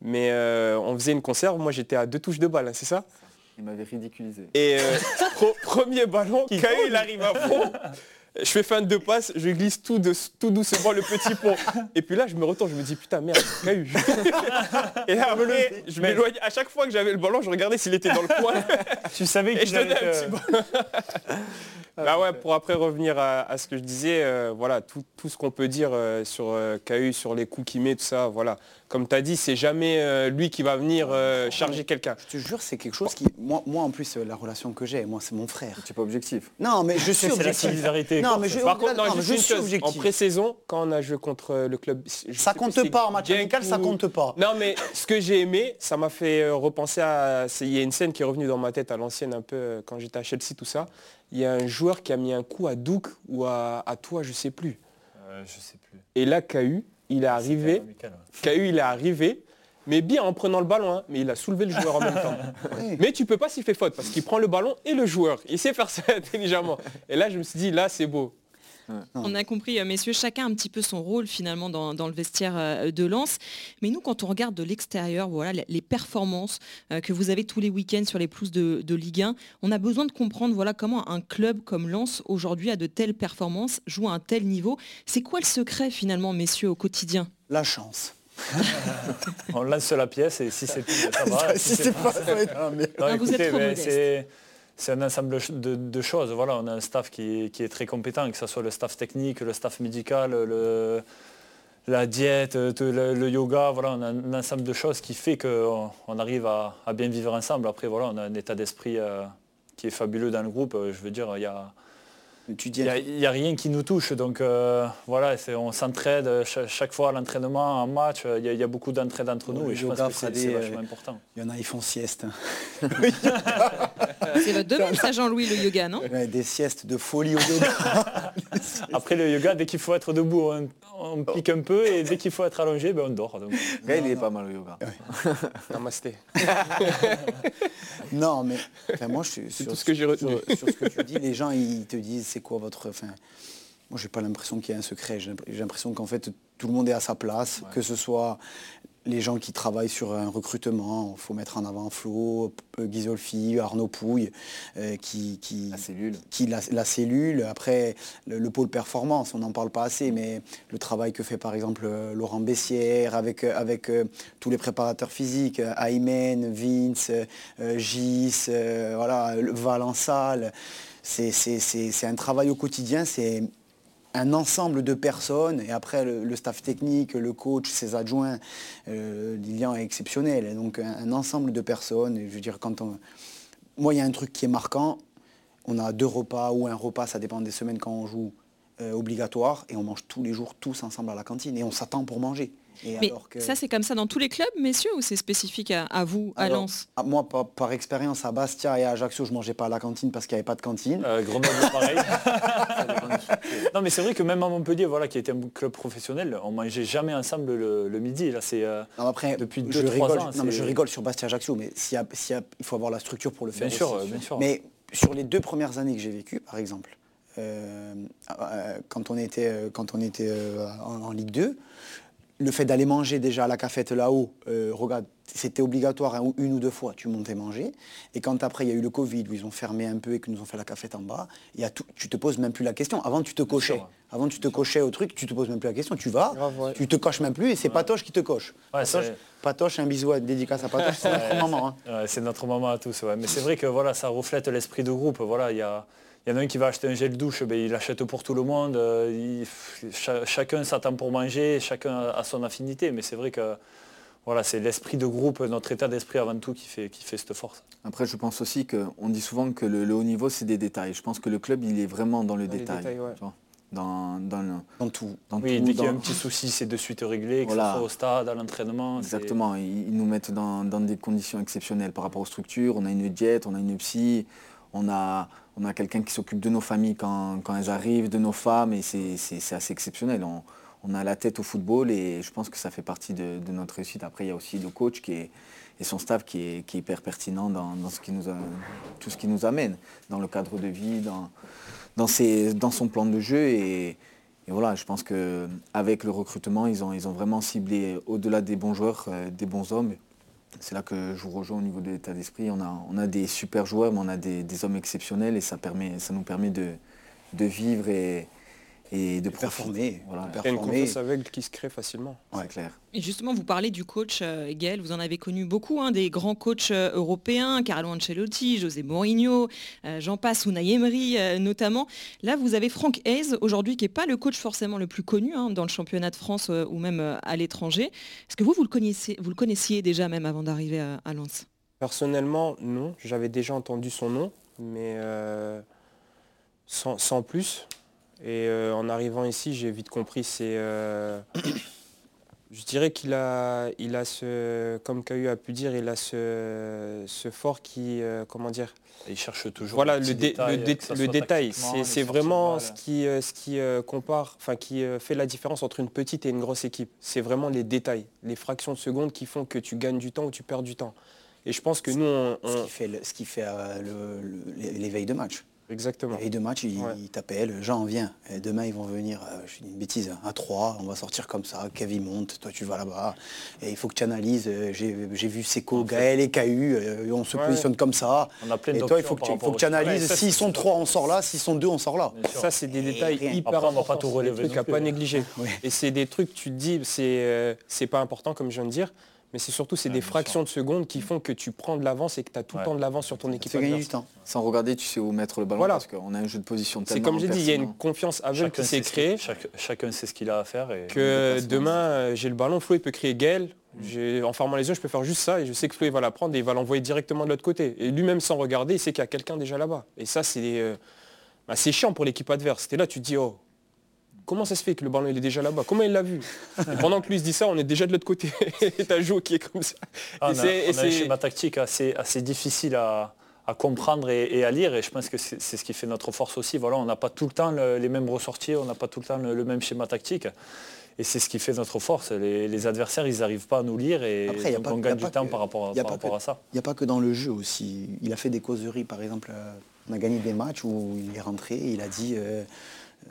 Mais euh, on faisait une conserve, moi j'étais à deux touches de balle, hein, c'est ça? Il m'avait ridiculisé. Et premier ballon, Caillou, il arrive à fond. Je fais fin de passe, je glisse tout, tout doucement le petit pont. Et puis là, je me retourne, je me dis, putain, merde, eu. Et là, après, je m'éloigne. À chaque fois que j'avais le ballon, je regardais s'il était dans le coin. Tu savais qu'il je Bah ouais, pour après revenir à, ce que je disais, euh, voilà, tout, ce qu'on peut dire euh, sur euh, KU, sur les coups qu'il met, tout ça, voilà. Comme tu as dit, c'est jamais lui qui va venir charger quelqu'un. Je te jure, c'est quelque chose qui. Moi, moi en plus, la relation que j'ai, moi, c'est mon frère. Tu n'es pas objectif. Non, mais je suis objectif. la solidarité. Non, mais je, Par contre, je, suis objectif. En pré-saison, quand on a joué contre le club. Ça compte pas en match amical, ça compte pas. Non, mais ce que j'ai aimé, ça m'a fait repenser à. Il y a une scène qui est revenue dans ma tête à l'ancienne, un peu quand j'étais à Chelsea, tout ça il y a un joueur qui a mis un coup à Douk ou à, toi, je sais plus. Euh, je sais plus. Et là, KU, il est arrivé. KU, il est arrivé, mais bien en prenant le ballon, hein, mais il a soulevé le joueur en même temps. Mais tu peux pas s'y faire faute parce qu'il prend le ballon et le joueur. Il sait faire ça intelligemment. Et là, je me suis dit, là, c'est beau. On a compris, euh, messieurs, chacun un petit peu son rôle finalement dans, le vestiaire euh, de Lens. Mais nous, quand on regarde de l'extérieur, voilà, les performances euh, que vous avez tous les week-ends sur les plus de, Ligue 1, on a besoin de comprendre voilà, comment un club comme Lens aujourd'hui a de telles performances, joue à un tel niveau. C'est quoi le secret finalement, messieurs, au quotidien? La chance. on lance la pièce et si c'est ça va. si c'est pas, vous êtes trop c'est un ensemble de, choses. Voilà, on a un staff qui, est très compétent, que ce soit le staff technique, le staff médical, la diète, le, yoga. Voilà, on a un ensemble de choses qui fait qu'on on arrive à, bien vivre ensemble. Après, voilà, on a un état d'esprit euh, qui est fabuleux dans le groupe. Je veux dire, il y a il n'y a, rien qui nous touche, donc euh, voilà, on s'entraide chaque, fois à l'entraînement, en match, il y, a beaucoup d'entraide entre nous et je pense que c'est vachement important. Il y en a, ils font sieste. c'est votre domaine ça Jean-Louis, le yoga, non Des siestes de folie au yoga. Après le yoga, dès qu'il faut être debout, on, pique un peu et dès qu'il faut être allongé, ben, on dort. Donc. il est pas mal au yoga. Namasté. non, mais moi je suis sur, tout ce que j'ai retenu. Sur, ce que tu dis, les gens ils te disent c'est quoi votre. Enfin, moi j'ai pas l'impression qu'il y ait un secret. J'ai l'impression qu'en fait tout le monde est à sa place, que ce soit les gens qui travaillent sur un recrutement, il faut mettre en avant Flo, Ghisolfi, Arnaud Pouille, euh, qui, qui, la cellule. Qui, la, cellule. Après, le, pôle performance, on n'en parle pas assez, mais le travail que fait par exemple euh, Laurent Bessière avec, euh, avec tous les préparateurs physiques, Aymen, Vince, Gis, voilà, Valençal, c'est un travail au quotidien, c'est un ensemble de personnes, et après le, staff technique, le coach, ses adjoints, euh, Lilian est exceptionnel, donc un, ensemble de personnes, je veux quand on... Moi, il y a un truc qui est marquant, on a deux repas ou un repas, ça dépend des semaines quand on joue, euh, obligatoire, et on mange tous les jours tous ensemble à la cantine, et on s'attend pour manger. Mais ça, c'est comme ça dans tous les clubs, messieurs, ou c'est spécifique à, vous, à Lens ah, Moi, par, expérience, à Bastia et à Ajaccio, je mangeais pas à la cantine parce qu'il n'y avait pas de cantine. Euh, pareil. non, mais c'est vrai que même à Montpellier, voilà, qui était un club professionnel, on mangeait jamais ensemble le, midi. Là, c'est euh, après, depuis 2-3 ans. Non, mais je rigole sur Bastia Ajaccio, mais il faut avoir la structure pour le faire. Bien sûr, bien sûr. Mais sur les deux premières années que j'ai vécues, par exemple, euh, euh, quand on était, quand on était en, en, Ligue 2, le fait d'aller manger déjà à la cafette là-haut, euh, regarde, c'était obligatoire une ou deux fois, tu montais manger. Et quand après il y a eu le Covid, où ils ont fermé un peu et que nous ont fait la cafette en bas, y a tout, tu te poses même plus la question. Avant tu te cochais. Avant tu te cochais au truc, tu te poses même plus la question. Tu vas, tu te coches même plus et c'est Patoche qui te coche. Patoche, un bisou à dédicace à Patoche, c'est notre maman. Hein. c'est notre maman à tous. Mais c'est vrai que voilà, ça reflète l'esprit de groupe. Voilà, il y a il y en a un qui va acheter un gel douche, ben, il l'achète pour tout le monde. Euh, chacun s'attend pour manger, chacun a son affinité. Mais c'est vrai que voilà, c'est l'esprit de groupe, notre état d'esprit avant tout qui fait, qui fait cette force. Après, je pense aussi qu'on dit souvent que le, haut niveau, c'est des détails. Je pense que le club, il est vraiment dans le détail. dans, dans, tout. oui, dès qu'il y a un petit souci, c'est de suite réglé, que ce soit au stade, à l'entraînement. Exactement, ils, nous mettent dans, dans, des conditions exceptionnelles par rapport aux structures. On a une diète, on a une psy, on a, on a quelqu'un qui s'occupe de nos familles quand, elles arrivent, de nos femmes, et c'est assez exceptionnel. On, a la tête au football et je pense que ça fait partie de, notre réussite. Après, il y a aussi le coach et son staff qui est, hyper pertinent dans, tout ce qui nous amène, dans le cadre de vie, dans, son plan de jeu. Et, voilà, je pense qu'avec le recrutement, ils ont, ils ont vraiment ciblé au-delà des bons joueurs, euh, des bons hommes c'est là que je vous rejoins au niveau de l'état d'esprit. On a, des super joueurs, mais on a des, hommes exceptionnels et ça nous permet de, de vivre et, et de performer. Voilà. Il y a une confiance aveugle qui se crée facilement. C'est clair. Et justement, vous parlez du coach euh, Gaël, vous en avez connu beaucoup, hein, des grands coachs euh, européens, Carlo Ancelotti, José Mourinho, euh, j'en passe, Unai Emery notamment. Là, vous avez Franck Hayes aujourd'hui, qui n'est pas le coach forcément le plus connu hein, dans le championnat de France ou même à l'étranger. Est-ce que vous, vous le, connaissiez, vous le connaissiez déjà même avant d'arriver à, à Lens? Personnellement, non. J'avais déjà entendu son nom, mais sans, sans, plus. Et euh, en arrivant ici, j'ai vite compris, c'est... Euh, je dirais qu'il a, il a ce, comme Cahu a pu dire, il a ce, ce fort qui, euh, comment dire Il cherche toujours voilà, le, le, détail. C'est vraiment ce qui, ce qui compare, enfin qui fait la différence entre une petite et une grosse équipe. C'est vraiment les détails, les fractions de secondes qui font que tu gagnes du temps ou tu perds du temps. Et je pense que nous, on, Ce qui fait, ce qui fait l'éveil de match. Exactement. Et de match, ils il t'appellent, Jean, viens. Et demain, ils vont venir, euh, je dis une bêtise, à 3, on va sortir comme ça, Kevin monte, toi tu vas là-bas. Et il faut que tu analyses, euh, j'ai vu Seco, Gaël et KU, euh, on se positionne comme ça. On a plein et toi, il faut que tu, faut que tu analyses, s'ils sont 3, on sort là, s'ils sont 2, on sort là. Ça, c'est des détails hyper Après, importants, pas tout relever. Des trucs à pas négliger. Et c'est des trucs, tu te dis, c'est pas important, comme je viens de dire, mais c'est surtout c'est des fractions de secondes qui font que tu prends de l'avance et que tu as tout le temps de l'avance sur ton équipe. C'est gagner du temps. Sans regarder, tu sais où mettre le ballon voilà. parce qu'on a un jeu de position C'est comme j'ai dit, il y a une confiance aveugle qui s'est créée. chacun sait ce qu'il a à faire. Et que demain, euh, j'ai le ballon, Flo il peut créer Gaël. Mm. En fermant les yeux, je peux faire juste ça et je sais que Flo il va la prendre et il va l'envoyer directement de l'autre côté. Et lui-même sans regarder, il sait qu'il y a quelqu'un déjà là-bas. Et ça, c'est euh, bah, chiant pour l'équipe adverse. C'était là, tu te dis, oh, Comment ça se fait que le ballon il est déjà là-bas? Comment il l'a vu? Pendant que lui se dit ça, on est déjà de l'autre côté. et t'as joué qui est comme ça. Ah, on, a, un schéma tactique assez, assez difficile à, comprendre et, à lire. Et je pense que c'est ce qui fait notre force aussi. Voilà, on n'a pas tout le temps les mêmes ressorties, on n'a pas tout le temps le, même schéma tactique. Et c'est ce qui fait notre force. Les, adversaires, ils n'arrivent pas à nous lire et on gagne du temps par rapport, à, ça. Il n'y a pas que dans le jeu aussi. Il a fait des causeries, par exemple. Euh, on a gagné des matchs où il est rentré, il a dit... Euh,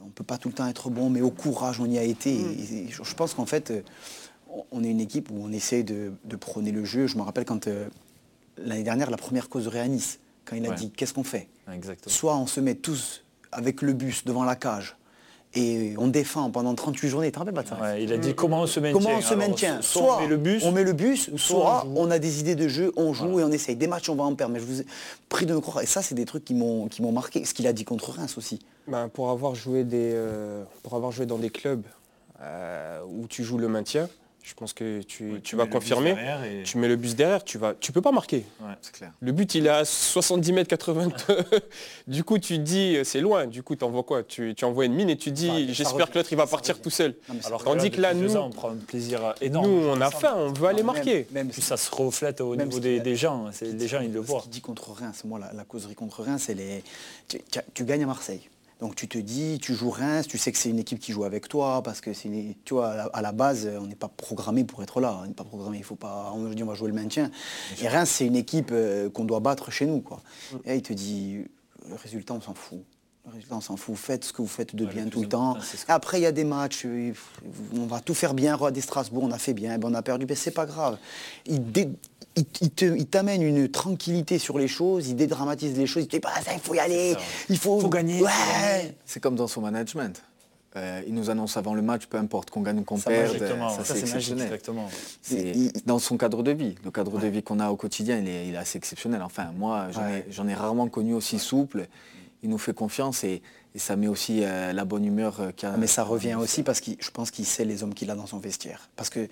on ne peut pas tout le temps être bon, mais au courage, on y a été. Mm. je pense qu'en fait, euh, on est une équipe où on essaie de, prôner le jeu. Je me rappelle quand euh, l'année dernière, la première causerie à Nice, quand il a dit qu'est-ce qu'on fait? Soit on se met tous avec le bus devant la cage et on défend pendant 38 journées. Il a dit comment on se maintient. Comment on se maintient Soit, on met le bus, on met le bus soit, on, a des idées de jeu, on joue et on essaye. Des matchs, on va en perdre. Mais je vous ai pris de me croire. Et ça, c'est des trucs qui m'ont marqué. Ce qu'il a dit contre Reims aussi. Ben, pour, avoir joué des, euh, pour avoir joué dans des clubs euh, où tu joues le maintien, je pense que tu, vas confirmer. Tu mets le bus derrière, tu vas, tu peux pas marquer. Le but il est à 70 mètres 80. du coup tu dis c'est loin. Du coup tu envoies quoi? Tu, envoies une mine et tu dis j'espère que l'autre il va partir tout seul. Alors tandis que là nous, on prend un plaisir énorme. Nous on a faim, on veut aller marquer. Même, ça se reflète au niveau des, gens. Les gens ils le voient. Ce dit contre Reims, moi la, causerie contre Reims, c'est les. tu gagnes à Marseille. Donc tu te dis, tu joues Reims, tu sais que c'est une équipe qui joue avec toi, parce que c'est tu vois, à la, base, on n'est pas programmé pour être là. On n'est pas programmé, il faut pas. On dit on va jouer le maintien. Et Reims, c'est une équipe euh, qu'on doit battre chez nous. Quoi. Mm. Et il te dit, le résultat, on s'en fout. Le résultat, on s'en fout. Faites ce que vous faites de bien tout le temps. Après, il y a des matchs, euh, on va tout faire bien. Roi des Strasbourg, on a fait bien, ben, on a perdu, mais c'est pas grave. Il, il, t'amène une tranquillité sur les choses, il dédramatise les choses, il te dit bah, ça, il faut y aller, il faut, gagner. C'est comme dans son management. Euh, il nous annonce avant le match, peu importe qu'on gagne ou qu'on perde, ça, c'est exceptionnel. dans son cadre de vie, le cadre de vie qu'on a au quotidien, il est, assez exceptionnel. Enfin, moi, j'en ai, rarement connu aussi souple. Il nous fait confiance et, ça met aussi euh, la bonne humeur euh, qu'il a. Mais ça revient aussi parce que je pense qu'il sait les hommes qu'il a dans son vestiaire. Parce que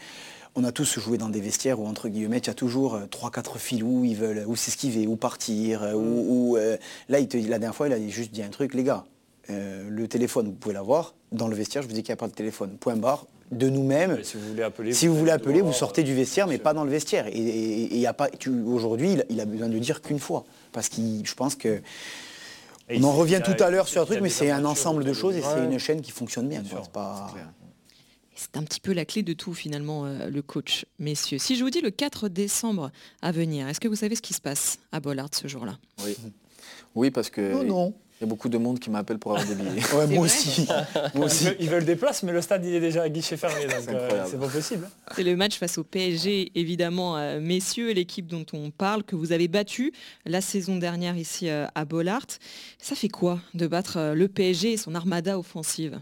on a tous joué dans des vestiaires où, entre guillemets, il y a toujours euh, trois, quatre filous, ils veulent ou s'esquiver, ou partir, euh, ou, euh, là, il te, la dernière fois, il a juste dit un truc, les gars, le téléphone, vous pouvez l'avoir. Dans le vestiaire, je vous dis qu'il n'y a pas de téléphone. Point barre. De nous-mêmes. Si vous voulez appeler, si vous, voulez appeler, vous sortez du vestiaire, mais pas dans le vestiaire. Et, a pas. Aujourd'hui, il, a besoin de dire qu'une fois, parce que je pense que. on en revient tout à l'heure sur un truc, mais c'est un ensemble de choses et c'est une chaîne qui fonctionne bien. Pas... C'est un petit peu la clé de tout finalement, euh, le coach. Messieurs, si je vous dis le 4 décembre à venir, est-ce que vous savez ce qui se passe à Bollard ce jour-là? Oui. Oui, parce que... Non, non. Il y a beaucoup de monde qui m'appelle pour avoir des billets. moi, aussi. moi aussi. Ils veulent des places, mais le stade il est déjà à guichet fermé, donc euh, c'est pas possible. C'est le match face au PSG, évidemment, euh, messieurs, l'équipe dont on parle, que vous avez battu la saison dernière ici euh, à Bollard. Ça fait quoi de battre le PSG et son armada offensive?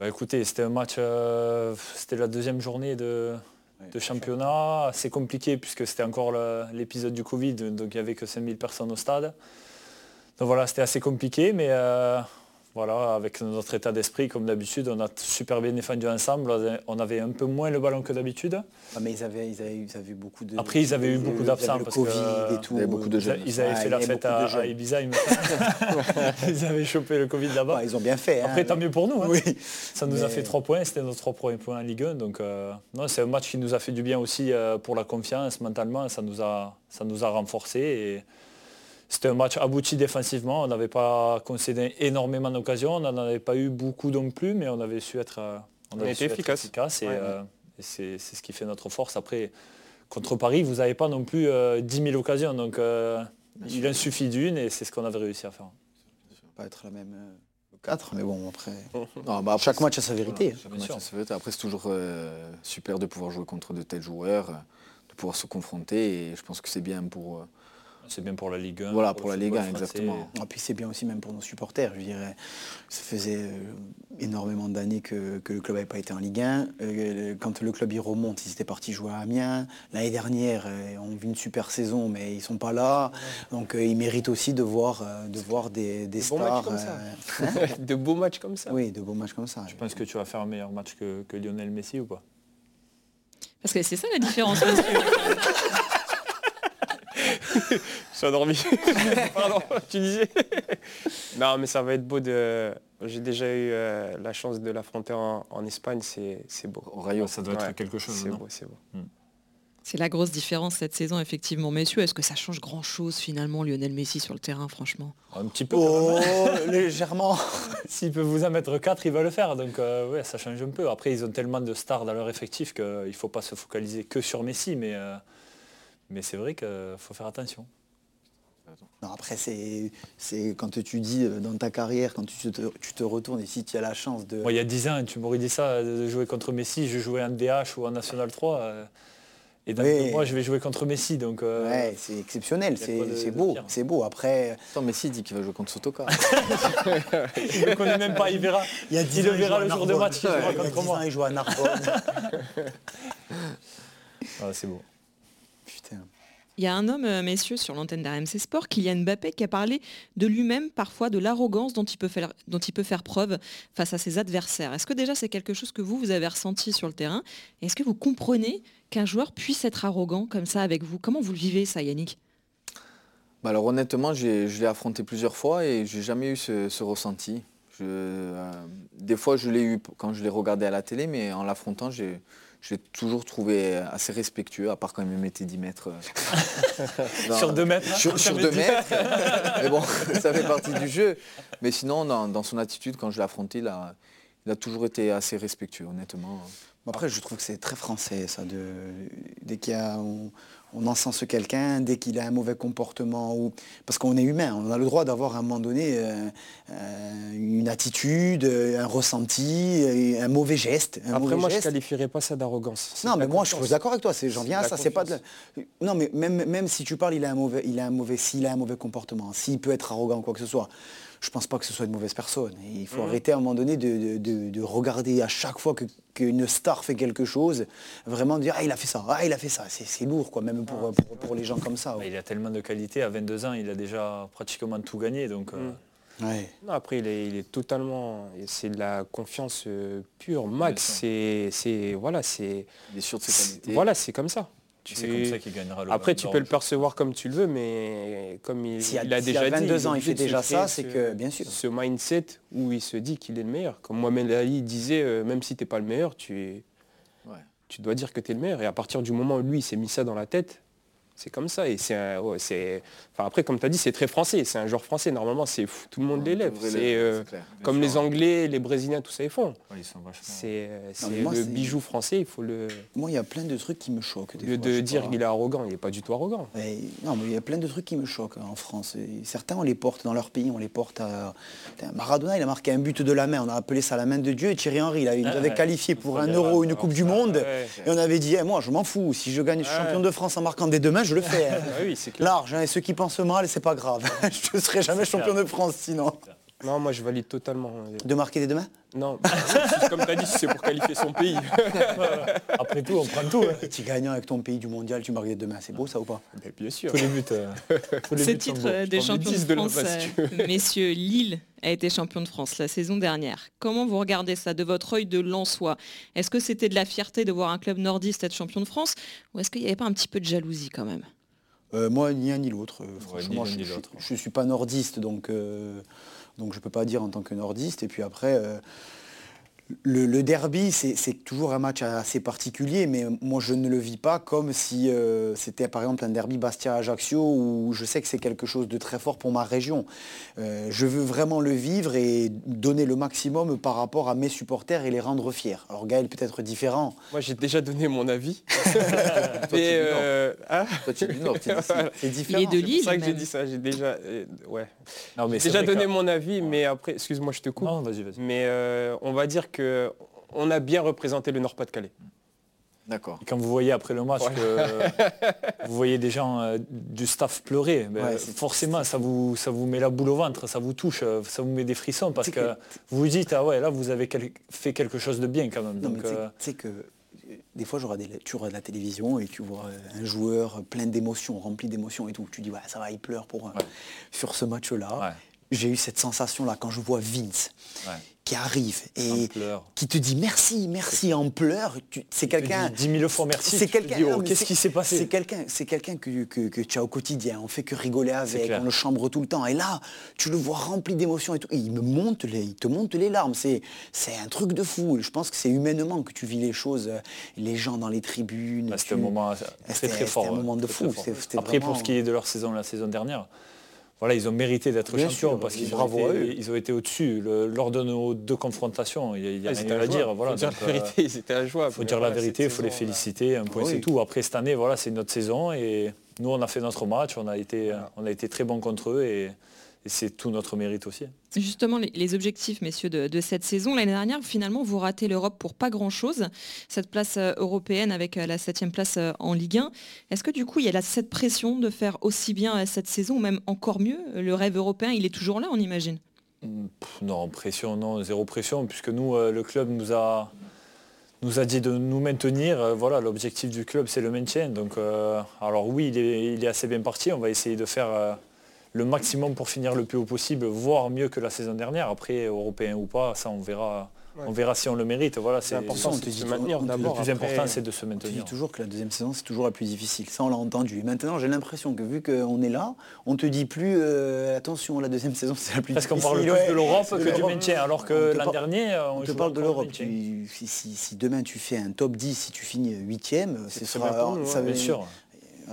Bah, Écoutez, c'était un match, c'était la deuxième journée de, de championnat, assez compliqué puisque c'était encore l'épisode du Covid, donc il n'y avait que 5000 personnes au stade. Donc voilà, c'était assez compliqué, mais euh, voilà, avec notre état d'esprit, comme d'habitude, on a super bien défendu ensemble. On avait un peu moins le ballon que d'habitude. Ah, mais ils avaient, ils, avaient, eu beaucoup de. Après, ils avaient eu beaucoup d'absents parce Covid et tout. Ils, beaucoup de jeunes. ils avaient fait la fête à, Ibiza. Ils, avaient chopé le Covid là-bas. Bah, ils ont bien fait. Hein. Après, tant mieux pour nous. Hein. Oui. Ça nous a fait trois points. C'était nos trois premiers points en Ligue 1. Donc, euh, non, c'est un match qui nous a fait du bien aussi euh, pour la confiance mentalement. Ça nous a, ça nous a renforcés. Et, c'était un match abouti défensivement. On n'avait pas concédé énormément d'occasions. On n'en avait pas eu beaucoup non plus, mais on avait su être, euh, on, efficace. Euh, et, c'est ce qui fait notre force. Après, contre Paris, vous n'avez pas non plus 10 euh, 000 occasions. Donc il en suffit d'une et c'est ce qu'on avait réussi à faire. Ça va pas être la même 4, mais bon, après... Bah, chaque match a sa vérité. Après, c'est toujours super de pouvoir jouer contre de tels joueurs, de pouvoir se confronter. Et je pense que c'est bien pour c'est bien pour la Ligue 1. Voilà, pour, la Ligue 1, exactement. Et puis c'est bien aussi même pour nos supporters, je dirais. Ça faisait euh, énormément d'années que, le club n'avait pas été en Ligue 1. Euh, quand le club y remonte, ils étaient partis jouer à Amiens. L'année dernière, euh, on vit une super saison, mais ils ne sont pas là. Donc ils méritent aussi de voir, de voir des, des stars. Ça. de beaux matchs comme ça. Oui, de beaux matchs comme ça. Je pense que tu vas faire un meilleur match que, que Lionel Messi ou pas? Parce que c'est ça la différence. suis endormi. Pardon, tu disais Non, mais ça va être beau de... J'ai déjà eu euh, la chance de l'affronter en, Espagne, c'est beau. Au Rayo, ça doit être quelque chose. C'est beau, c'est beau. Hmm. C'est la grosse différence cette saison, effectivement. Messieurs, est-ce que ça change grand-chose finalement, Lionel Messi sur le terrain, franchement? Un petit peu. Oh, légèrement. S'il peut vous en mettre 4, il va le faire. Donc euh, ouais, ça change un peu. Après, ils ont tellement de stars dans leur effectif qu'il ne faut pas se focaliser que sur Messi. Mais euh, mais c'est vrai qu'il faut faire attention. Non, après, c'est quand tu dis euh, dans ta carrière, quand tu te, tu te retournes et si tu as la chance de... Moi, il y a 10 ans, tu m'aurais dit ça, de jouer contre Messi, je jouais en DH ou en National 3. Euh, et dans moi, je vais jouer contre Messi. Donc, euh, ouais, c'est exceptionnel, c'est beau. C'est beau. Après. Attends, Messi dit qu'il va jouer contre Sotoka. il ne connaît même pas, il verra. Il, a dit le verra le jour de match, il jouera contre moi. il joue à Narbonne. ah, c'est beau. Il y a un homme, euh, messieurs, sur l'antenne d'RMC Sport, Kylian Mbappé, qui a parlé de lui-même parfois de l'arrogance dont, il peut faire, dont il peut faire preuve face à ses adversaires. Est-ce que déjà c'est quelque chose que vous, vous avez ressenti sur le terrain? Est-ce que vous comprenez qu'un joueur puisse être arrogant comme ça avec vous? Comment vous le vivez ça, Yannick? Bah alors honnêtement, je l'ai affronté plusieurs fois et j'ai jamais eu ce, ressenti. Euh, des fois, je l'ai eu quand je l'ai regardé à la télé, mais en l'affrontant, j'ai je l'ai toujours trouvé assez respectueux, à part quand il me mettait 10 mètres. Euh, sur 2 mètres Sur, 2 mètres. mais bon, ça fait partie du jeu. Mais sinon, dans, son attitude, quand je l'ai affronté, il a, il a, toujours été assez respectueux, honnêtement. Après, je trouve que c'est très français, ça. De, dès qu'il y a on encense quelqu'un dès qu'il a un mauvais comportement. Ou... Parce qu'on est humain, on a le droit d'avoir à un moment donné euh, euh, une attitude, un ressenti, un mauvais geste. Après, moi, je ne qualifierais pas ça d'arrogance. Non, mais moi, je suis d'accord avec toi. J'en viens à ça. C'est pas de... Non, mais même, même si tu parles, il a un mauvais, il a un mauvais, s'il a un mauvais comportement, s'il peut être arrogant, quoi que ce soit je ne pense pas que ce soit une mauvaise personne. il faut mmh. arrêter à un moment donné de, regarder à chaque fois qu'une star fait quelque chose, vraiment dire ah il a fait ça, ah il a fait ça. C'est lourd quoi, même pour, ah, pour, les gens comme ça. Il a tellement de qualité, à 22 ans, il a déjà pratiquement tout gagné. Donc, euh, mmh. après, il est, totalement. C'est de la confiance euh, pure. Max, c'est. Voilà, c'est. Il est sûr de ses qualités. Voilà, c'est comme ça. C'est comme ça qu'il gagnera le Après, tu peux le percevoir comme tu le veux, mais comme il, a, déjà a 22 ans, il fait déjà ça, c'est que, bien sûr. Ce mindset où il se dit qu'il est le meilleur. Comme Mohamed Ali disait, euh, même si tu n'es pas le meilleur, tu, tu dois dire que tu es le meilleur. Et à partir du moment où lui, il s'est mis ça dans la tête, C'est comme ça. Et c'est, enfin, après, comme tu as dit, c'est très français. C'est un genre français. Normalement, c'est tout le monde l'élève. C'est euh, comme les Anglais, les Brésiliens, tout ça, ils font. C'est le bijou français. Il faut le. Moi, il y a plein de trucs qui me choquent. Des de dire qu'il est arrogant, il n'est pas du tout arrogant. non, mais il y a plein de trucs qui me choquent hein, en France. certains, on les porte dans leur pays, on les porte à. Maradona, il a marqué un but de la main. On a appelé ça la main de Dieu. Et Thierry Henry, il nous avait qualifié pour un euro, une Coupe du Monde. Et on avait dit, eh, moi, je m'en fous. Si je gagne champion de France en marquant des deux mains, je le fais. Ah Large, hein, et ceux qui pensent mal, c'est pas grave. je ne serai jamais champion de France sinon. Non, moi je valide totalement. De marquer des deux mains Non, comme tu as dit, c'est pour qualifier son pays. Après tout, on prend tout. Hein. Tu gagnant avec ton pays du mondial, tu marques des deux mains, c'est beau ça ou pas Bien sûr. Tous les buts. Euh, Ce titre des champions de France, euh, messieurs, Lille a été champion de France la saison dernière. Comment vous regardez ça de votre œil de Lensois Est-ce que c'était de la fierté de voir un club nordiste être champion de France ou est-ce qu'il n'y avait pas un petit peu de jalousie quand même? Euh, moi, ni un ni l'autre. franchement, je ne suis pas nordiste, donc, donc je ne peux pas dire en tant que nordiste. Et puis après, le, derby, c'est toujours un match assez particulier, mais moi je ne le vis pas comme si euh, c'était par exemple un derby Bastia-Ajaccio où je sais que c'est quelque chose de très fort pour ma région. Euh, je veux vraiment le vivre et donner le maximum par rapport à mes supporters et les rendre fiers. Alors Gaël peut être différent. Moi j'ai déjà donné mon avis. Euh, c'est différent. Il est de Lille. C'est ça que j'ai dit ça. J'ai déjà, ouais. déjà donné mon avis, mais après, excuse-moi, je te coupe. Non, vas-y, vas-y. Mais on va dire que on a bien représenté le Nord-Pas-de-Calais. D'accord. Quand vous voyez après le match que vous voyez des gens euh, du staff pleurer, ben, forcément ça vous, ça vous met la boule au ventre, ça vous touche, euh, ça vous met des frissons parce que, vous vous dites ah ouais là vous avez fait quelque chose de bien quand même. Donc, tu sais que des fois j'aurai des, tu regardes la télévision et tu vois un joueur plein d'émotions, rempli d'émotions et tout. Tu dis ouais ça va, il pleure pour sur ce match-là. J'ai eu cette sensation là quand je vois Vince qui arrive et qui te dit merci, merci en pleurs. C'est quelqu'un. Dix mille fois merci. C'est quelqu'un. Oh, qu'est-ce qui s'est passé C'est quelqu'un, c'est quelqu'un que, que, tu as au quotidien. On fait que rigoler avec, on le chambre tout le temps. Et là, tu le vois rempli d'émotions et tout. il me monte les, il te monte les larmes. C'est, c'est un truc de fou. Je pense que c'est humainement que tu vis les choses. Les gens dans les tribunes. Bah, c'était un moment très très fort. un moment de fou. Après, pour ce qui est de leur saison, la saison dernière voilà, ils ont mérité d'être champions parce qu'ils ont, été, ils ont été au-dessus. lors de nos deux confrontations, il n'y a, rien à dire. Voilà, faut dire la vérité, ils étaient Il faut dire la vérité, il faut les féliciter. Un point, c'est tout. Après cette année, voilà, c'est notre saison et nous, on a fait notre match, on a été, on a été très bons contre eux et et c'est tout notre mérite aussi. Justement, les, objectifs, messieurs, de, cette saison. L'année dernière, finalement, vous ratez l'Europe pour pas grand-chose. Cette place euh, européenne avec euh, la septième place euh, en Ligue 1. Est-ce que du coup, il y a cette pression de faire aussi bien cette saison, ou même encore mieux? Le rêve européen, il est toujours là, on imagine Non, pression, non, zéro pression, puisque nous, le club nous a nous a dit de nous maintenir. voilà, l'objectif du club, c'est le maintien. Donc, alors oui, il est, il est, assez bien parti. On va essayer de faire le maximum pour finir le plus haut possible, voire mieux que la saison dernière. Après, européen ou pas, ça on verra. On verra si on le mérite. Voilà, c'est important de se maintenir. Le plus important, c'est de se maintenir. Tu dis toujours que la deuxième saison, c'est toujours la plus difficile. Ça, on l'a entendu. Et maintenant, j'ai l'impression que vu qu'on est là, on te dit plus euh, attention, la deuxième saison, c'est la plus Parce difficile. Parce qu'on parle plus de l'Europe que du maintien, alors que l'an dernier, on, te parle de l'Europe. Si, demain tu fais un top 10, si tu finis huitième, c'est sera. Ça, bien sûr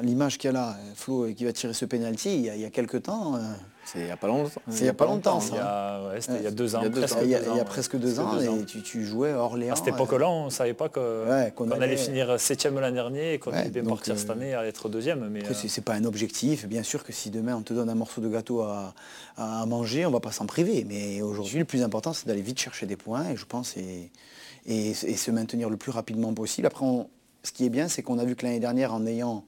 l'image qu'il y a là, Flo qui va tirer ce penalty, il y a, il y a quelques temps. Euh, c'est il n'y a pas longtemps. C'est il n'y a pas longtemps, ça. Il y a, ouais, il y a deux ans. Il y a, presque deux ans, et tu, tu, jouais à Orléans. À cette époque-là, on ne savait pas qu'on allait... finir septième l'an dernier et qu'on allait partir euh, cette année à être deuxième. Mais euh... c'est pas un objectif. Bien sûr que si demain on te donne un morceau de gâteau à, à manger, on ne va pas s'en priver. Mais aujourd'hui, le plus important, c'est d'aller vite chercher des points, et je pense, et, et, se maintenir le plus rapidement possible. Après, ce qui est bien, c'est qu'on a vu que l'année dernière, en ayant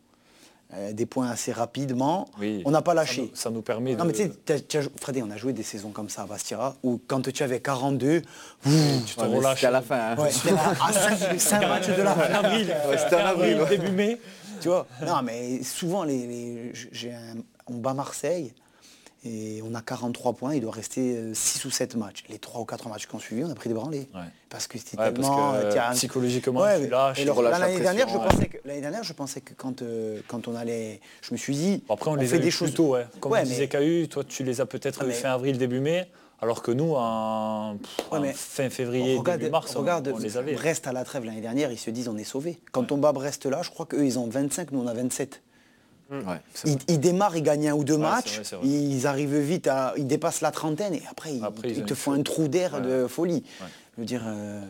euh, des points assez rapidement. On n'a pas lâché. Ça nous, permet non, mais tu sais, Freddy, on a joué des saisons comme ça à Bastia, où quand tu avais 42, tu te relâches. à la fin. Hein. c'était à 5, matchs de la fin. avril. c'était en avril, début mai. Tu vois Non, mais souvent, les, j'ai on bat Marseille, et on a 43 points, il doit rester 6 euh, ou 7 matchs. Les 3 ou 4 matchs qu'on suivi, on a pris des branlées. Parce que c'était tellement... Parce que, psychologiquement, tu lâches. L'année dernière, je pensais que, l'année dernière, je pensais que quand, euh, quand on allait... Je me suis dit... après, on, les fait des choses... tôt, ouais. Comme ouais, disait KU, toi, tu les as peut-être ah, fin avril, début mai. Alors que nous, en, fin février, regarde, début mars, regarde, on, les avait. Brest à la trêve l'année dernière, ils se disent on est sauvés. Quand on bat Brest là, je crois qu'eux, ils ont 25, nous on a 27. Ils, démarrent, ils gagnent un ou deux matchs, ils arrivent vite, à, ils dépassent la trentaine et après, ils, te font un trou d'air de folie. Je veux dire, euh,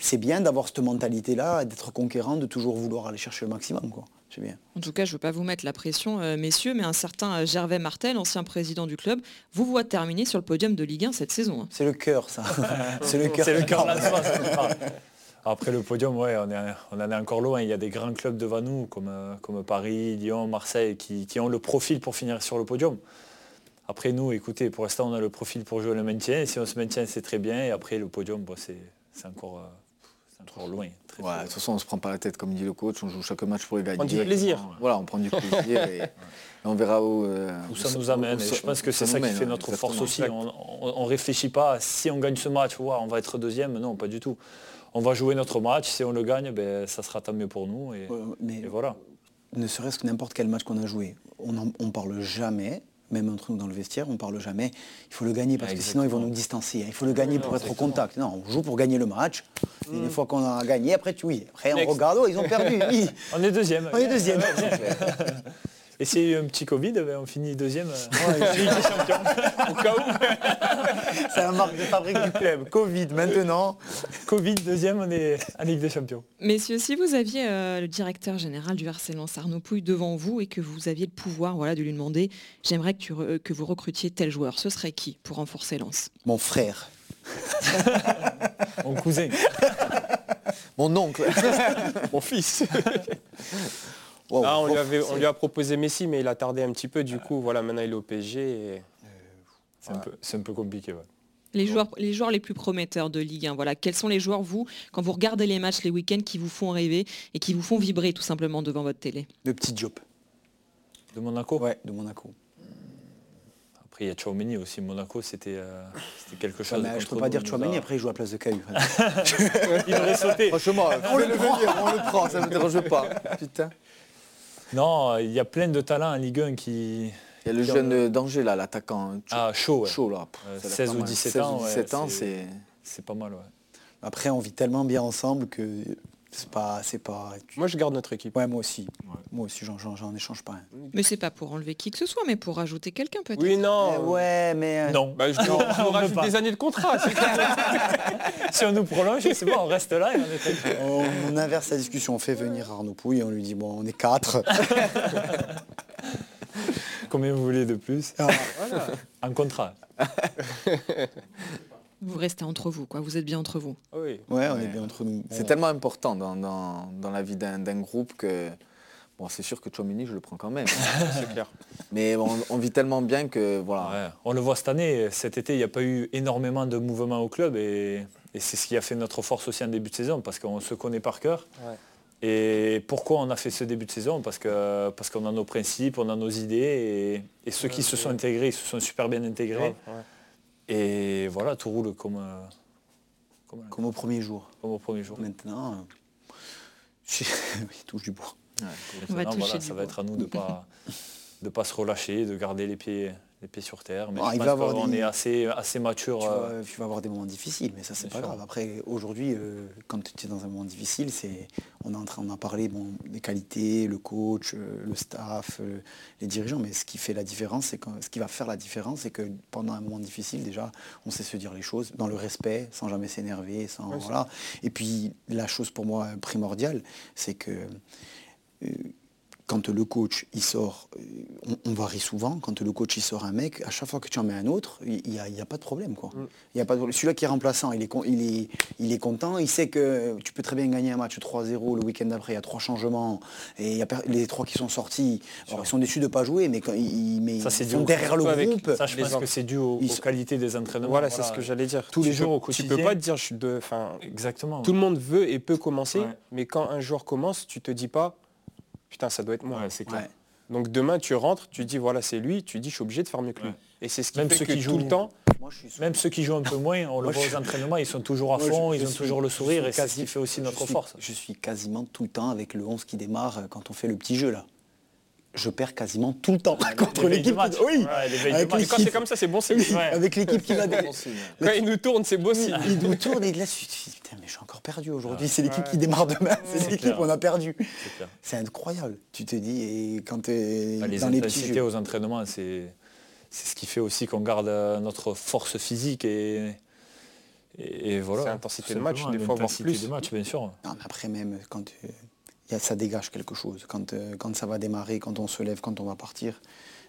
c'est bien d'avoir cette mentalité-là, d'être conquérant, de toujours vouloir aller chercher le maximum. Quoi. C'est bien. En tout cas, je ne veux pas vous mettre la pression, euh, messieurs, mais un certain euh, Gervais Martel, ancien président du club, vous voit terminer sur le podium de Ligue 1 cette saison. Hein. C'est le cœur, ça. c'est le cœur. C'est le cœur Après le podium, ouais, on, est, on en est encore loin. Il y a des grands clubs devant nous, comme, comme Paris, Lyon, Marseille, qui, ont le profil pour finir sur le podium. Après nous, écoutez, pour l'instant, on a le profil pour jouer le maintien. Et si on se maintient, c'est très bien. Et après, le podium, c'est encore, loin. de toute façon, on ne se prend pas la tête, comme dit le coach. On joue chaque match pour les gagner. On prend du plaisir. Voilà, on prend du plaisir. et, on verra où, euh, où ça nous amène. je pense que c'est ça, qui fait notre force aussi. On ne réfléchit pas, si on gagne ce match, on va être deuxième. Non, pas du tout on va jouer notre match. Si on le gagne, ben, ça sera tant mieux pour nous. Et, mais voilà. Ne serait-ce que n'importe quel match qu'on a joué, on ne parle jamais, même entre nous dans le vestiaire, on parle jamais. Il faut le gagner parce que sinon ils vont nous distancer. Il faut le gagner pour être au contact. Non, on joue pour gagner le match. une mm. fois qu'on a gagné, après tu oui. Après on regarde, oh, ils ont perdu. on est deuxième. On est deuxième. Et s'il y a eu un petit Covid, ben, on finit deuxième. Euh, Ligue des champions. Au cas où. C'est la marque de fabrique du club. Covid maintenant. Covid, deuxième, on est à Ligue des champions. Messieurs, si vous aviez euh, le directeur général du RC Arnaud Pouille, devant vous et que vous aviez le pouvoir voilà, de lui demander j'aimerais que, que vous recrutiez tel joueur, ce serait qui pour renforcer Lens? Mon frère. Mon cousin. Mon oncle. Mon fils. Ah, on, lui a proposé Messi, mais il a tardé un petit peu. Du coup, voilà, maintenant il est au PSG. C'est un, peu compliqué. Les joueurs, les joueurs les plus prometteurs de Ligue 1, voilà. quels sont les joueurs, vous, quand vous regardez les matchs les week-ends, qui vous font rêver et qui vous font vibrer tout simplement devant votre télé? Le petit job. De Monaco? Ouais, de Monaco. Après, il y a Chouameni aussi. Monaco, c'était euh, quelque chose. je ne peux pas dire Chouameni, après il joue à place de Caillou. il aurait sauté. Franchement, on le, prend, on le prend, ça ne me dérange pas. Putain. Non, il y a plein de talents en Ligue 1 qui... Il y a le jeune danger là, l'attaquant. Ah, chaud. Chaud là. 16 ou 17 ans. 17 ans, c'est pas mal. Ouais. Après, on vit tellement bien ensemble que c'est pas, c'est pas. Moi, je garde notre équipe. Ouais, moi aussi. Moi aussi, j'en échange pas. Mais c'est pas pour enlever qui que ce soit, mais pour rajouter quelqu'un peut-être. Oui, non. Eh ouais, mais. Euh, non. Bah, je, vous rajoute des années de contrat. si on nous prolonge, c'est bon, on reste là. on, inverse la discussion. On fait venir Arnaud Pouille, on lui dit bon, on est quatre. Combien vous voulez de plus ah, Un contrat. Vous restez entre vous, quoi. Vous êtes bien entre vous. Oui. Ouais, on est bien entre nous. C'est tellement important dans, dans, la vie d'un groupe que bon, c'est sûr que Chomini, je le prends quand même. c'est clair. Mais on, vit tellement bien que voilà. on le voit cette année. Cet été, il n'y a pas eu énormément de mouvements au club et, c'est ce qui a fait notre force aussi en début de saison parce qu'on se connaît par cœur. Et pourquoi on a fait ce début de saison? Parce que parce qu'on a nos principes, on a nos idées et, ceux qui se sont intégrés, ils se sont super bien intégrés. Et voilà, tout roule comme, euh, comme, au premier jour. Comme au premier jour. Maintenant, euh, il touche du bois. ça va être à nous de ne pas, de pas se relâcher, de garder les pieds, les pieds sur terre. Mais ah, je pense qu'on est assez, assez mature. Euh, tu vas, avoir des moments difficiles, mais ça c'est pas grave. Après, aujourd'hui, euh, quand tu es dans un moment difficile, c'est on est en train, on a parlé bon, des qualités, le coach, euh, le staff, les dirigeants, mais ce qui fait la différence, c'est ce qui va faire la différence, c'est que pendant un moment difficile, déjà, on sait se dire les choses dans le respect, sans jamais s'énerver, sans voilà. Et puis la chose pour moi primordiale, c'est que quand le coach il sort, euh, on, varie souvent, quand le coach il sort un mec, à chaque fois que tu en mets un autre, il n'y a, pas de problème. Quoi. Mm. Il y a pas Celui-là qui est remplaçant, il est, il, est, il est content, il sait que tu peux très bien gagner un match 3-0 le week-end d'après, il y a trois changements, et il y a les trois qui sont sortis, ils sont déçus de ne pas jouer, mais, quand ils, ça, sont derrière le groupe. Ça, je pense que c'est dû aux, qualités des entraînements. Voilà, c'est ce que j'allais dire. Tous les jours au quotidien. Tu peux pas te dire, je suis de... Exactement. Tout le monde veut et peut commencer, mais quand un joueur commence, tu te dis pas, putain, ça doit être moi. c'est clair. Donc demain, tu rentres, tu dis voilà, c'est lui, tu dis je suis obligé de faire mieux que lui. Et c'est ce qui même fait ceux qui jouent tout le temps. même ceux qui jouent un peu moins, on le voit aux entraînements, ils sont toujours à fond, ils ont toujours le sourire et c'est ce qui fait aussi notre force. Je suis quasiment tout le temps avec le 11 qui démarre quand on fait le petit jeu là. Je perds quasiment tout le temps contre l'équipe. Oui, quand c'est comme ça, c'est bon signe. Avec l'équipe qui va. quand il nous tourne, c'est beau signe. Il nous tourne et là, putain, mais je suis encore perdu aujourd'hui. c'est l'équipe qui démarre demain. C'est l'équipe qu'on a perdu. C'est incroyable. Tu te dis et quand tu es bah, les dans les petits aux entraînements, c'est c'est ce qui fait aussi qu'on garde euh, notre force physique et et, voilà. C'est l'intensité de match, des fois, voire plus. de match, bien sûr. après même, quand ça dégage quelque chose. Quand, euh, quand ça va démarrer, quand on se lève, quand on va partir,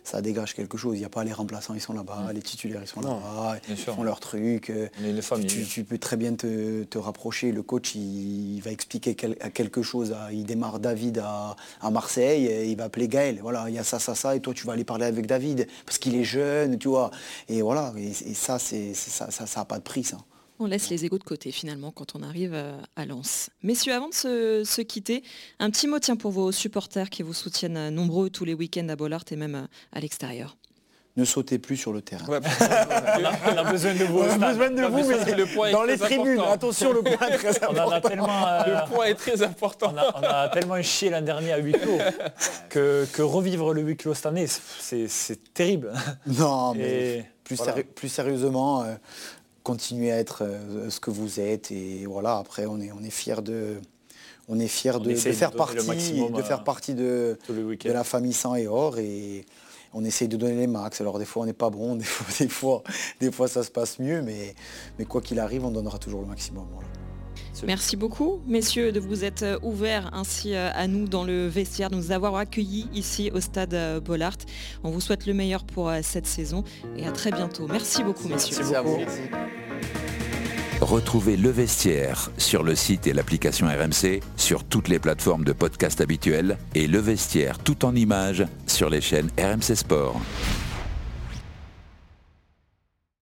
ça dégage quelque chose. Il n'y a pas les remplaçants, ils sont là-bas, les titulaires, ils sont là-bas, ils font leur truc. Euh, tu, peux très bien te, rapprocher. Le coach, il, va expliquer quelque chose. il démarre David à, Marseille, et il va appeler Gaël. Voilà, il y a ça, ça, ça, et toi, tu vas aller parler avec David, parce qu'il est jeune, tu vois. Et voilà, et, ça, c'est, ça n'a ça, pas de prix, ça. On laisse les égaux de côté finalement quand on arrive euh, à Lens. Messieurs, avant de se, quitter, un petit mot tient pour vos supporters qui vous soutiennent euh, nombreux tous les week-ends à Bollard et même euh, à l'extérieur ne sautez plus sur le terrain. on, a, besoin de vous. On a besoin de vous, mais le point dans les tribunes. Attention, le point est très important. le point est très important. On a, tellement chié l'an dernier à huis clos que, revivre le huis clos cette année, c'est terrible. Non, mais plus, plus, sérieusement, continuez à être euh, ce que vous êtes et voilà après on est on est fier de on est fier de, faire partie de faire partie de, de la famille sang et or et on essaye de donner les max. Alors des fois on n'est pas bon, des fois, des fois, des fois ça se passe mieux, mais, mais quoi qu'il arrive, on donnera toujours le maximum. Merci beaucoup, messieurs, de vous être euh, ouverts ainsi euh, à nous dans le vestiaire, de nous avoir accueillis ici au stade euh, Bollard. On vous souhaite le meilleur pour cette saison et à très bientôt. Merci beaucoup, messieurs. Merci beaucoup. Retrouvez Le Vestiaire sur le site et l'application RMC, sur toutes les plateformes de podcast habituelles et Le Vestiaire tout en images sur les chaînes RMC Sport.